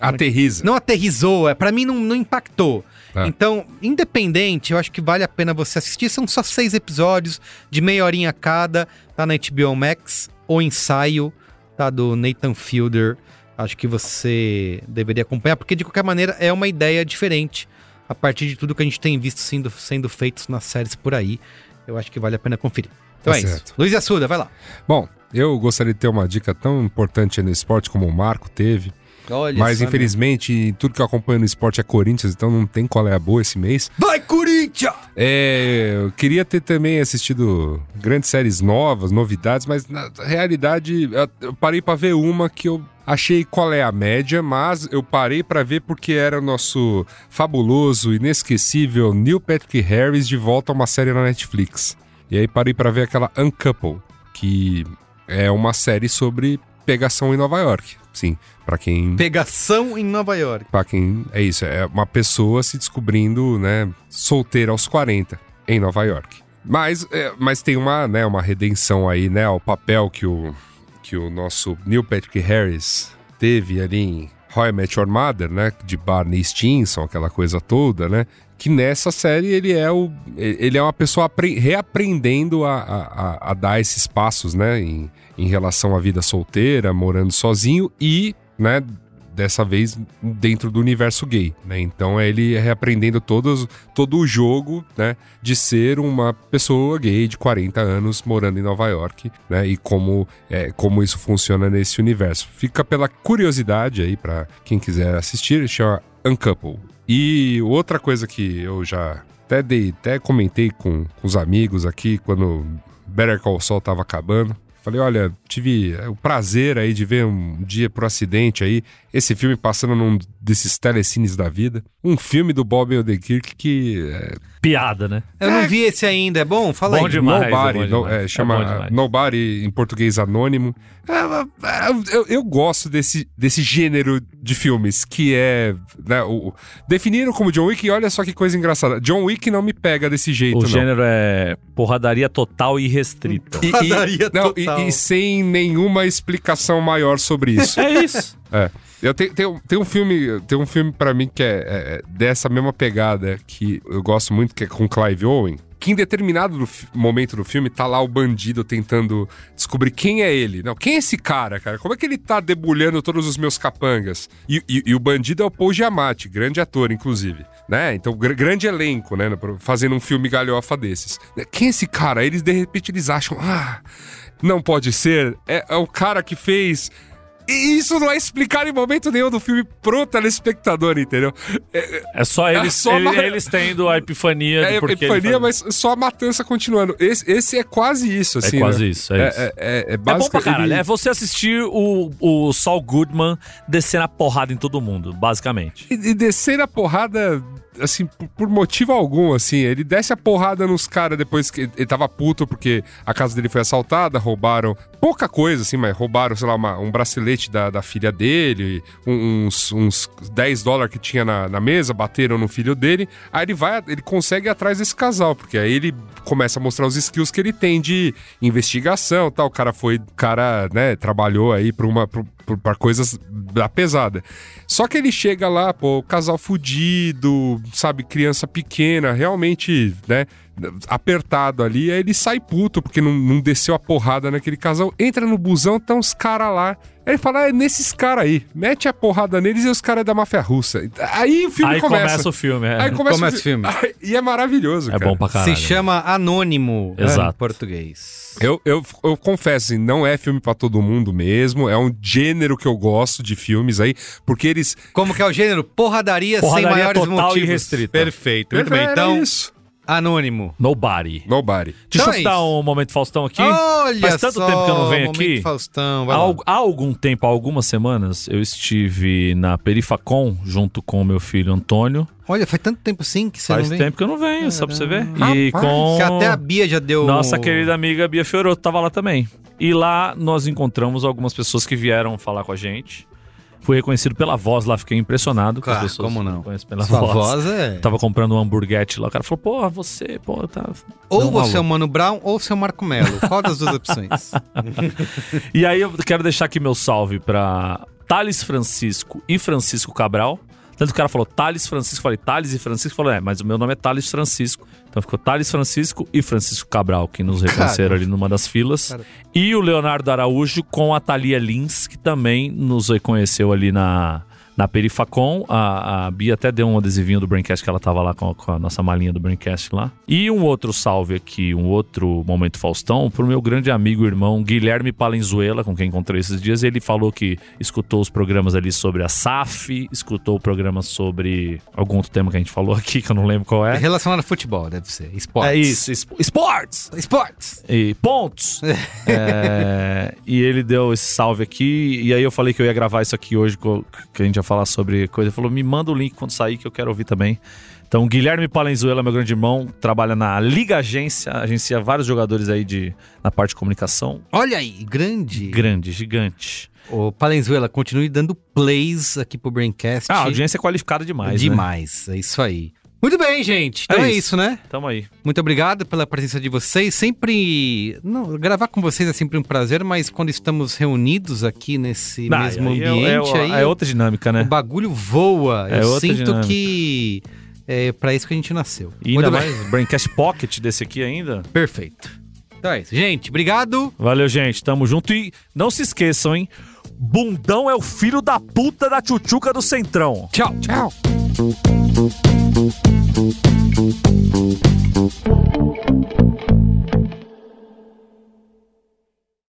Aterriza. Não aterrizou, é, para mim não, não impactou. É. Então, independente, eu acho que vale a pena você assistir. São só seis episódios, de meia horinha cada, tá na HBO Max. O ensaio, tá? Do Nathan Fielder. Acho que você deveria acompanhar, porque de qualquer maneira é uma ideia diferente a partir de tudo que a gente tem visto sendo, sendo feitos nas séries por aí. Eu acho que vale a pena conferir. Então Tá é isso. certo. Luiz Assuda, vai lá. Bom, eu gostaria de ter uma dica tão importante no esporte como o Marco teve. Olha mas só, infelizmente, tudo que eu acompanho no esporte é Corinthians, então não tem qual é a boa esse mês. Vai, Corinthians! É, eu queria ter também assistido grandes séries novas, novidades, mas na realidade eu- parei pra ver uma que eu achei qual é a média, mas eu parei pra ver porque era o nosso fabuloso, inesquecível Neil Patrick Harris de volta a uma série na Netflix. E aí parei pra ver aquela Uncouple, que é uma série sobre pegação em Nova York. Sim, pra quem Pegação em Nova York. Pra quem é isso, é uma pessoa se descobrindo, né, solteira aos 40 em Nova York. Mas, é, mas tem uma, né, uma redenção aí, né? O papel que o, que o nosso Neil Patrick Harris teve ali em How I Met Your Mother, né? De Barney Stinson, aquela coisa toda, né? Que nessa série ele é, o, ele é uma pessoa apre- reaprendendo a, a, a- a dar esses passos, né? Em, em relação à vida solteira, morando sozinho e, né? Dessa vez dentro do universo gay, né? Então é ele reaprendendo todos, todo o jogo, né? De ser uma pessoa gay de 40 anos morando em Nova York, né? E como, é, como isso funciona nesse universo. Fica pela curiosidade aí pra quem quiser assistir, chama Uncouple. E outra coisa que eu já até dei, até comentei com, com os amigos aqui quando Better Call Saul tava acabando. Falei, olha, tive o prazer aí de ver um dia por acidente aí esse filme passando num desses telecines da vida. Um filme do Bob Odenkirk que é, Piada, né? Eu não vi esse ainda, é bom? Fala Bom aí. demais. Nobody, é bom no- demais. é, É chama bom demais. Nobody em português anônimo. É, é, eu, eu gosto desse, desse gênero de filmes que é. Né, o, definiram como John Wick e olha só que coisa engraçada. John Wick não me pega desse jeito, O não. gênero é porradaria total e restrita. E, Porradaria e, não, e- total. e sem nenhuma explicação maior sobre isso. É isso. É. Eu tenho, tenho, tem um filme, tem um filme para mim que é, é- é dessa mesma pegada que eu gosto muito, que é com Clive Owen. Que em determinado do momento do filme tá lá o bandido tentando descobrir quem é ele. Não, quem é esse cara, cara? Como é que ele tá debulhando todos os meus capangas? E, e- e o bandido é o Paul Giamatti, grande ator, inclusive. Né? Então, gr- grande elenco, né? Fazendo um filme galhofa desses. Quem é esse cara? Eles, de repente, eles acham... Ah, não pode ser. É, é o cara que fez... E isso não é explicado em momento nenhum do filme pro telespectador, entendeu? É, É só eles, só ele- uma- eles tendo a epifania é porque epifania, mas só a matança continuando. Esse, esse é quase isso, assim. É quase né? isso, é isso. É, é, é, é É bom pra caralho. ele- É você assistir o, o Saul Goodman descendo a porrada em todo mundo, basicamente. E, e descer a porrada, assim, por, motivo algum, assim. Ele desce a porrada nos caras depois que ele tava puto porque a casa dele foi assaltada, roubaram pouca coisa, assim, mas roubaram, sei lá, uma- um bracelete da, da filha dele, uns, uns 10 dólares que tinha na, na mesa, bateram no filho dele. Aí ele vai, ele consegue ir atrás desse casal, porque aí ele começa a mostrar os skills que ele tem de investigação tal. O cara foi, o cara, né, trabalhou aí pra uma. pra- pra coisas da pesada. Só que ele chega lá, pô, casal fudido, sabe, criança pequena, realmente, né, apertado ali, aí ele sai puto porque não, não desceu a porrada naquele casal, entra no busão, tá uns caras lá. Aí ele fala, ah, é nesses caras aí, mete a porrada neles e os caras da máfia russa. Aí o filme Aí começa. começa. o filme. É, Aí começa, Começa o o filme. filme. E é maravilhoso, é cara. bom pra caralho. Se chama Anônimo né, Exato. em português. Eu, eu, eu confesso, assim, não é filme pra todo mundo mesmo. É um gênero que eu gosto de filmes aí, porque eles. Como que é o gênero? Porradaria, Porradaria sem maiores total e motivos. restrita. Perfeito. Muito bem. Era Então, isso. Anônimo. Nobody. Nobody. Deixa Então eu é dar um momento Faustão aqui. Olha Faz tanto só, tempo que eu não venho momento aqui. Faustão, Há, vai lá. al- há algum tempo, há algumas semanas, eu estive na Perifacom junto com o meu filho Antônio. Olha, faz tanto tempo assim que você Faz não vem. tempo que eu não venho, só pra você ver. Caramba. E Rapaz, com Que até a Bia já deu... nossa querida amiga Bia Fioroto tava lá também. E lá nós encontramos algumas pessoas que vieram falar com a gente. Fui reconhecido pela voz lá, fiquei impressionado com Claro, as pessoas. como não? Pela Sua voz. voz é... Tava comprando um hamburguete lá. O cara falou, pô, você, pô, tá. Ou Não, você é o. Mano Brown ou você é o Marco Melo. Qual das duas opções? E aí eu quero deixar aqui meu salve pra Thales Francisco e Francisco Cabral. Tanto que o cara falou Thales Francisco, eu falei Thales e Francisco, falou, é, mas o meu nome é Thales Francisco. Então ficou Thales Francisco e Francisco Cabral, que nos reconheceram ali numa das filas. Cara. E o Leonardo Araújo com a Thalia Lins, que também nos reconheceu ali na, na Perifacom. A, a Bia até deu um adesivinho do Braincast, que ela tava lá com a, com a nossa malinha do Braincast lá. E um outro salve aqui, um outro Momento Faustão, pro meu grande amigo e irmão Guilherme Palenzuela, com quem encontrei esses dias. Ele falou que escutou os programas ali sobre a SAF, escutou o programa sobre algum outro tema que a gente falou aqui, que eu não lembro qual É é. relacionado a futebol, deve ser. Esportes. É isso, espo- esportes! Esportes. e pontos. É, e ele deu esse salve aqui. E aí eu falei que eu ia gravar isso aqui hoje, que a gente ia falar sobre coisa. Ele falou: me manda o link quando sair, que eu quero ouvir também. Então, Guilherme Palenzuela, meu grande irmão, trabalha na Liga Agência, agencia vários jogadores aí de, na parte de comunicação. Olha aí, grande. Grande, gigante. Ô, Palenzuela, continue dando plays aqui pro Braincast. Ah, a audiência é qualificada demais. Né? Demais, é isso aí. Muito bem, gente. Então É é, isso. isso, né? Tamo aí. Muito obrigado pela presença de vocês. Sempre. Não, gravar com vocês é sempre um prazer, mas quando estamos reunidos aqui nesse Não, mesmo aí é- ambiente, é, aí é outra dinâmica, né? o bagulho voa. É Eu sinto dinâmica. que é para isso que a gente nasceu. E ainda Muito bem. mais Braincast Pocket desse aqui ainda. Perfeito. Então é isso. Gente, obrigado. Valeu, gente. Tamo junto. E não se esqueçam, hein? Bundão é o filho da puta da tchutchuca do Centrão. Tchau. Tchau. Thank you.